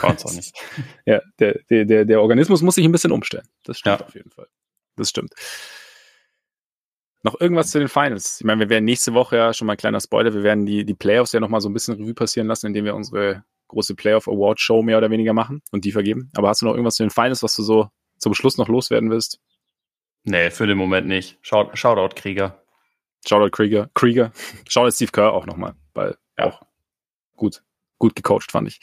bei uns auch nicht. ja, der, der, der, der Organismus muss sich ein bisschen umstellen. Das stimmt ja. auf jeden Fall. Das stimmt. Noch irgendwas zu den Finals. Ich meine, wir werden nächste Woche ja schon mal ein kleiner Spoiler, wir werden die, die Playoffs ja nochmal so ein bisschen Revue passieren lassen, indem wir unsere große Playoff Award Show mehr oder weniger machen und die vergeben. Aber hast du noch irgendwas zu den Finals, was du so zum Schluss noch loswerden willst? Nee, für den Moment nicht. Shout, Shoutout Krieger. Shoutout Krieger. Krieger. Shoutout Steve Kerr auch nochmal, weil ja. auch gut, gut gecoacht fand ich.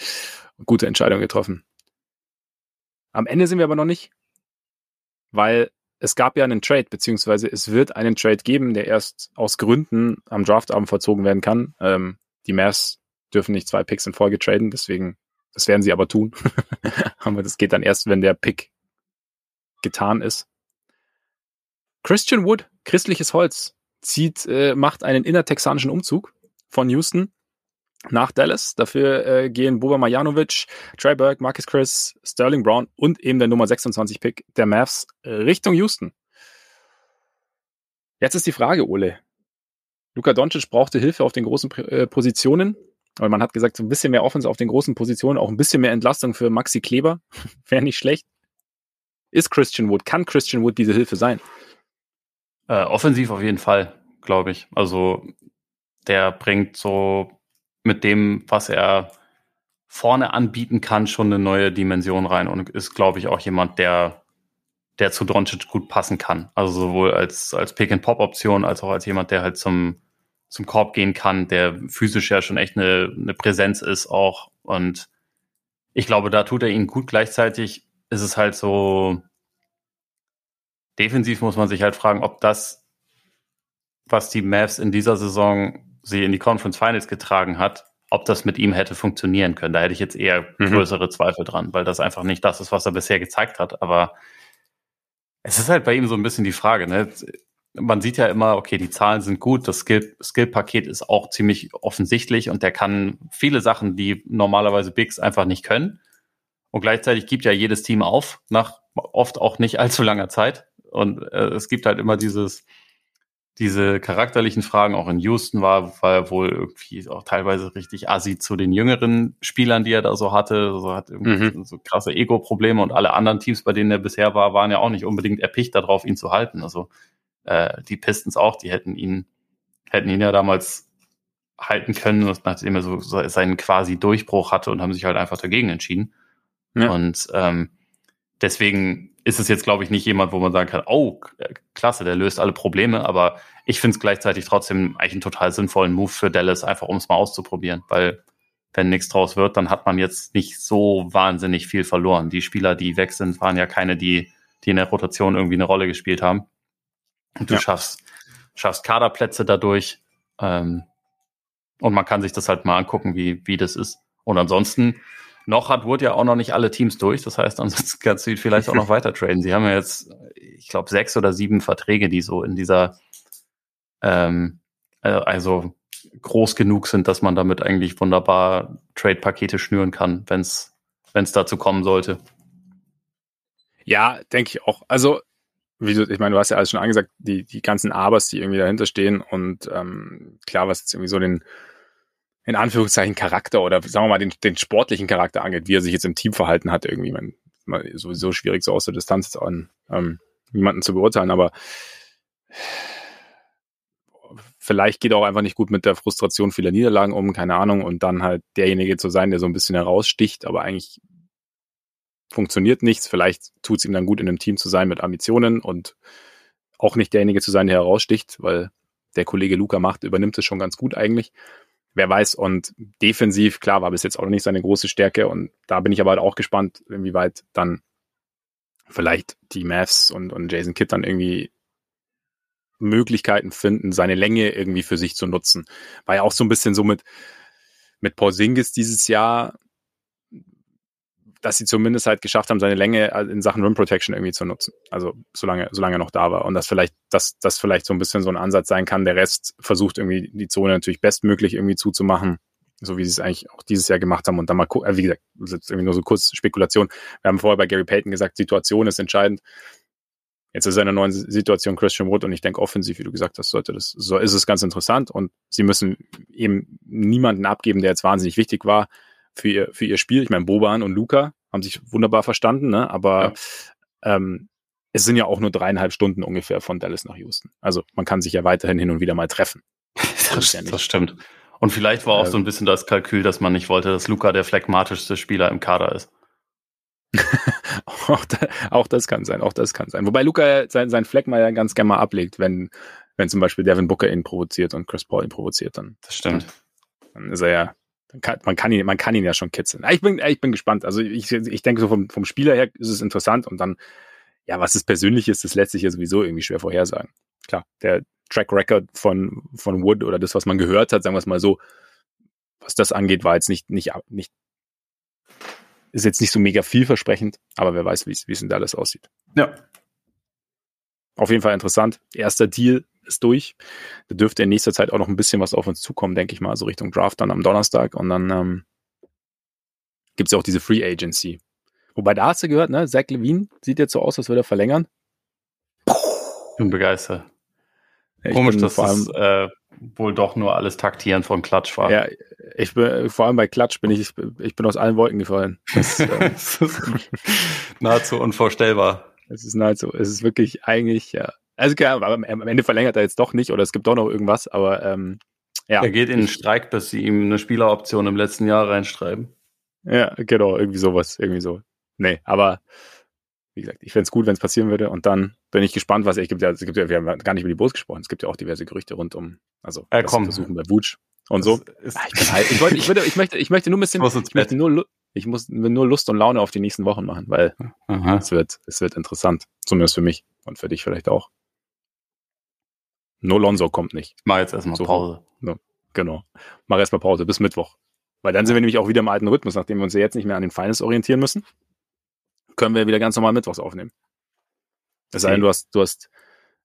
Gute Entscheidung getroffen. Am Ende sind wir aber noch nicht, weil es gab ja einen Trade, beziehungsweise es wird einen Trade geben, der erst aus Gründen am Draftabend vollzogen werden kann. Ähm, die Mavs dürfen nicht zwei Picks in Folge traden, deswegen, das werden sie aber tun. aber das geht dann erst, wenn der Pick getan ist. Christian Wood, christliches Holz, zieht, äh, macht einen innertexanischen Umzug von Houston nach Dallas. Dafür äh, gehen Boba Marjanovic, Trey Burke, Marcus Chris, Sterling Brown und eben der Nummer 26 Pick der Mavs Richtung Houston. Jetzt ist die Frage, Ole. Luka Doncic brauchte Hilfe auf den großen äh, Positionen. Aber man hat gesagt, so ein bisschen mehr Offense auf den großen Positionen, auch ein bisschen mehr Entlastung für Maxi Kleber. Wäre nicht schlecht. Ist Christian Wood, kann Christian Wood diese Hilfe sein? Äh, offensiv auf jeden Fall, glaube ich. Also der bringt so mit dem, was er vorne anbieten kann, schon eine neue Dimension rein und ist, glaube ich, auch jemand, der, der zu Doncic gut passen kann. Also sowohl als, als Pick-and-Pop-Option als auch als jemand, der halt zum, zum Korb gehen kann, der physisch ja schon echt eine, eine Präsenz ist auch. Und ich glaube, da tut er ihn gut. Gleichzeitig ist es halt so, defensiv muss man sich halt fragen, ob das, was die Mavs in dieser Saison sie in die Conference Finals getragen hat, ob das mit ihm hätte funktionieren können. Da hätte ich jetzt eher mhm. größere Zweifel dran, weil das einfach nicht das ist, was er bisher gezeigt hat. Aber es ist halt bei ihm so ein bisschen die Frage. Ne? Man sieht ja immer, okay, die Zahlen sind gut, das Skill-Paket Skill ist auch ziemlich offensichtlich und der kann viele Sachen, die normalerweise Bigs einfach nicht können. Und gleichzeitig gibt ja jedes Team auf, nach oft auch nicht allzu langer Zeit. Und äh, es gibt halt immer dieses, diese charakterlichen Fragen, auch in Houston war, war er wohl irgendwie auch teilweise richtig assi zu den jüngeren Spielern, die er da so hatte. Also hat irgendwie mhm. so krasse Ego-Probleme und alle anderen Teams, bei denen er bisher war, waren ja auch nicht unbedingt erpicht darauf, ihn zu halten. Also äh, die Pistons auch, die hätten ihn, hätten ihn ja damals halten können, nachdem er so seinen quasi Durchbruch hatte und haben sich halt einfach dagegen entschieden. Ja. Und ähm, deswegen ist es jetzt, glaube ich, nicht jemand, wo man sagen kann, oh, klasse, der löst alle Probleme, aber ich finde es gleichzeitig trotzdem eigentlich einen total sinnvollen Move für Dallas, einfach um es mal auszuprobieren, weil wenn nichts draus wird, dann hat man jetzt nicht so wahnsinnig viel verloren. Die Spieler, die weg sind, waren ja keine, die, die in der Rotation irgendwie eine Rolle gespielt haben. Und du ja. schaffst, schaffst Kaderplätze dadurch. Ähm, und man kann sich das halt mal angucken, wie, wie das ist. Und ansonsten noch hat Wood ja auch noch nicht alle Teams durch. Das heißt, ansonsten kannst du ihn vielleicht auch noch weiter traden. Sie haben ja jetzt, ich glaube, sechs oder sieben Verträge, die so in dieser, ähm, äh, also groß genug sind, dass man damit eigentlich wunderbar Trade-Pakete schnüren kann, wenn es dazu kommen sollte. Ja, denke ich auch. Also, wie du, ich meine, du hast ja alles schon angesagt, die, die ganzen Abers, die irgendwie dahinter stehen und ähm, klar, was jetzt irgendwie so den in Anführungszeichen Charakter oder sagen wir mal den, den sportlichen Charakter angeht, wie er sich jetzt im Team verhalten hat, irgendwie. Man, mal sowieso schwierig, so aus der Distanz an ähm, jemanden zu beurteilen, aber vielleicht geht er auch einfach nicht gut mit der Frustration vieler Niederlagen um, keine Ahnung, und dann halt derjenige zu sein, der so ein bisschen heraussticht, aber eigentlich funktioniert nichts. Vielleicht tut es ihm dann gut, in einem Team zu sein mit Ambitionen und auch nicht derjenige zu sein, der heraussticht, weil der Kollege Luca macht, übernimmt es schon ganz gut eigentlich. Wer weiß, und defensiv, klar, war bis jetzt auch nicht seine große Stärke und da bin ich aber halt auch gespannt, inwieweit dann vielleicht die Mavs und, und Jason Kidd dann irgendwie Möglichkeiten finden, seine Länge irgendwie für sich zu nutzen. War ja auch so ein bisschen so mit, mit Porzingis dieses Jahr, dass sie zumindest halt geschafft haben, seine Länge äh, in Sachen Rim Protection irgendwie zu nutzen. Also solange, solange er noch da war. Und das vielleicht, dass das vielleicht so ein bisschen so ein Ansatz sein kann. Der Rest versucht irgendwie die Zone natürlich bestmöglich irgendwie zuzumachen, so wie sie es eigentlich auch dieses Jahr gemacht haben. Und dann mal gucken, äh, wie gesagt, das ist irgendwie nur so kurz Spekulation. Wir haben vorher bei Gary Payton gesagt, Situation ist entscheidend. Jetzt ist er in einer neuen Situation Christian Wood und ich denke offensiv, wie du gesagt hast, sollte das, so ist es ganz interessant und sie müssen eben niemanden abgeben, der jetzt wahnsinnig wichtig war für ihr, für ihr Spiel. Ich meine, Boban und Luca haben sich wunderbar verstanden, ne? aber ja. ähm, es sind ja auch nur dreieinhalb Stunden ungefähr von Dallas nach Houston. Also man kann sich ja weiterhin hin und wieder mal treffen. Das, das, das stimmt. Und vielleicht war auch ähm, so ein bisschen das Kalkül, dass man nicht wollte, dass Luca der phlegmatischste Spieler im Kader ist. auch, da, auch, das kann sein, auch das kann sein. Wobei Luca sein, sein Fleck mal ja ganz gerne mal ablegt, wenn, wenn zum Beispiel Devin Booker ihn provoziert und Chris Paul ihn provoziert, dann. Das stimmt. Dann ist er ja kann, man, kann ihn, man kann ihn ja schon kitzeln. Ich bin, ich bin gespannt. Also ich, ich denke, so vom, vom Spieler her ist es interessant und dann, ja, was es persönlich ist, das lässt sich ja sowieso irgendwie schwer vorhersagen. Klar, der Track Record von, von Wood oder das, was man gehört hat, sagen wir es mal so, was das angeht, war jetzt nicht, nicht, nicht, ist jetzt nicht so mega vielversprechend, aber wer weiß, wie es in Dallas aussieht. Ja. Auf jeden Fall interessant. Erster Deal ist durch. Da dürfte in nächster Zeit auch noch ein bisschen was auf uns zukommen, denke ich mal, so Richtung Draft dann am Donnerstag. Und dann ähm, gibt es ja auch diese Free Agency. Wobei da hast du gehört, ne? Zach Levine sieht jetzt so aus, als würde er verlängern. Ich bin begeistert. Ja, Komisch, dass das äh, wohl doch nur alles Taktieren von Klatsch war. Ja, ich bin vor allem bei Klatsch bin ich, ich bin aus allen Wolken gefallen. Das, äh, nahezu unvorstellbar. Es ist nahezu, es ist wirklich eigentlich, ja, also klar, am Ende verlängert er jetzt doch nicht oder es gibt doch noch irgendwas, aber ähm, ja. Er geht in den Streik, dass sie ihm eine Spieleroption im letzten Jahr reinschreiben. Ja, genau, irgendwie sowas, irgendwie so. Nee, aber wie gesagt, ich fände es gut, wenn es passieren würde und dann bin ich gespannt, was es gibt ja, es gibt ja, wir haben gar nicht über die Bulls gesprochen, es gibt ja auch diverse Gerüchte rund um, also äh, komm. versuchen bei Wutsch und so. Ist, ah, ich, halt, ich, wollte, ich, würde, ich, möchte, ich möchte nur ein bisschen, ich möchte nur, ich muss nur Lust und Laune auf die nächsten Wochen machen, weil es wird, es wird interessant, zumindest für mich und für dich vielleicht auch. No Lonzo kommt nicht. Mach jetzt erstmal so, Pause. No, genau. Mach erstmal Pause bis Mittwoch. Weil dann sind wir nämlich auch wieder im alten Rhythmus, nachdem wir uns ja jetzt nicht mehr an den Finals orientieren müssen, können wir wieder ganz normal Mittwochs aufnehmen. Es sei denn, du hast, du hast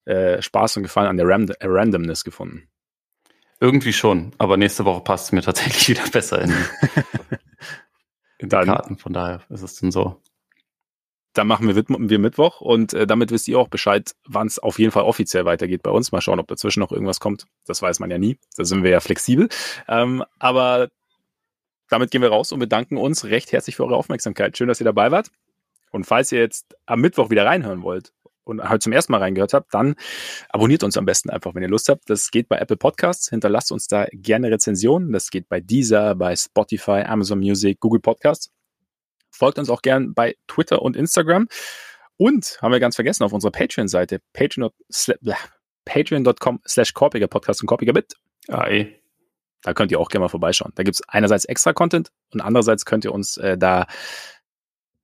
äh, Spaß und Gefallen an der Ram äh, Randomness gefunden. Irgendwie schon, aber nächste Woche passt es mir tatsächlich wieder besser in die, in dann, Karten. Von daher ist es dann so dann machen wir, wir Mittwoch und äh, damit wisst ihr auch Bescheid, wann es auf jeden Fall offiziell weitergeht bei uns. Mal schauen, ob dazwischen noch irgendwas kommt. Das weiß man ja nie. Da sind wir ja flexibel. Ähm, aber damit gehen wir raus und bedanken uns recht herzlich für eure Aufmerksamkeit. Schön, dass ihr dabei wart. Und falls ihr jetzt am Mittwoch wieder reinhören wollt und heute zum ersten Mal reingehört habt, dann abonniert uns am besten einfach, wenn ihr Lust habt. Das geht bei Apple Podcasts. Hinterlasst uns da gerne Rezensionen. Das geht bei Deezer, bei Spotify, Amazon Music, Google Podcasts. Folgt uns auch gern bei Twitter und Instagram. Und haben wir ganz vergessen, auf unserer Patreon-Seite, patreon.com slash Korpiger Podcast und Korpiger Bit. Ei. Da könnt ihr auch gerne mal vorbeischauen. Da gibt es einerseits extra Content und andererseits könnt ihr uns äh, da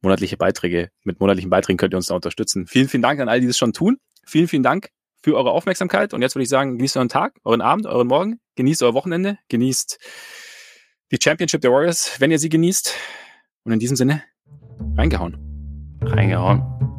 monatliche Beiträge, mit monatlichen Beiträgen könnt ihr uns da unterstützen. Vielen, vielen Dank an all die das schon tun. Vielen, vielen Dank für eure Aufmerksamkeit. Und jetzt würde ich sagen, genießt euren Tag, euren Abend, euren Morgen, genießt euer Wochenende, genießt die Championship der Warriors, wenn ihr sie genießt. Und in diesem Sinne, reingehauen. Reingehauen.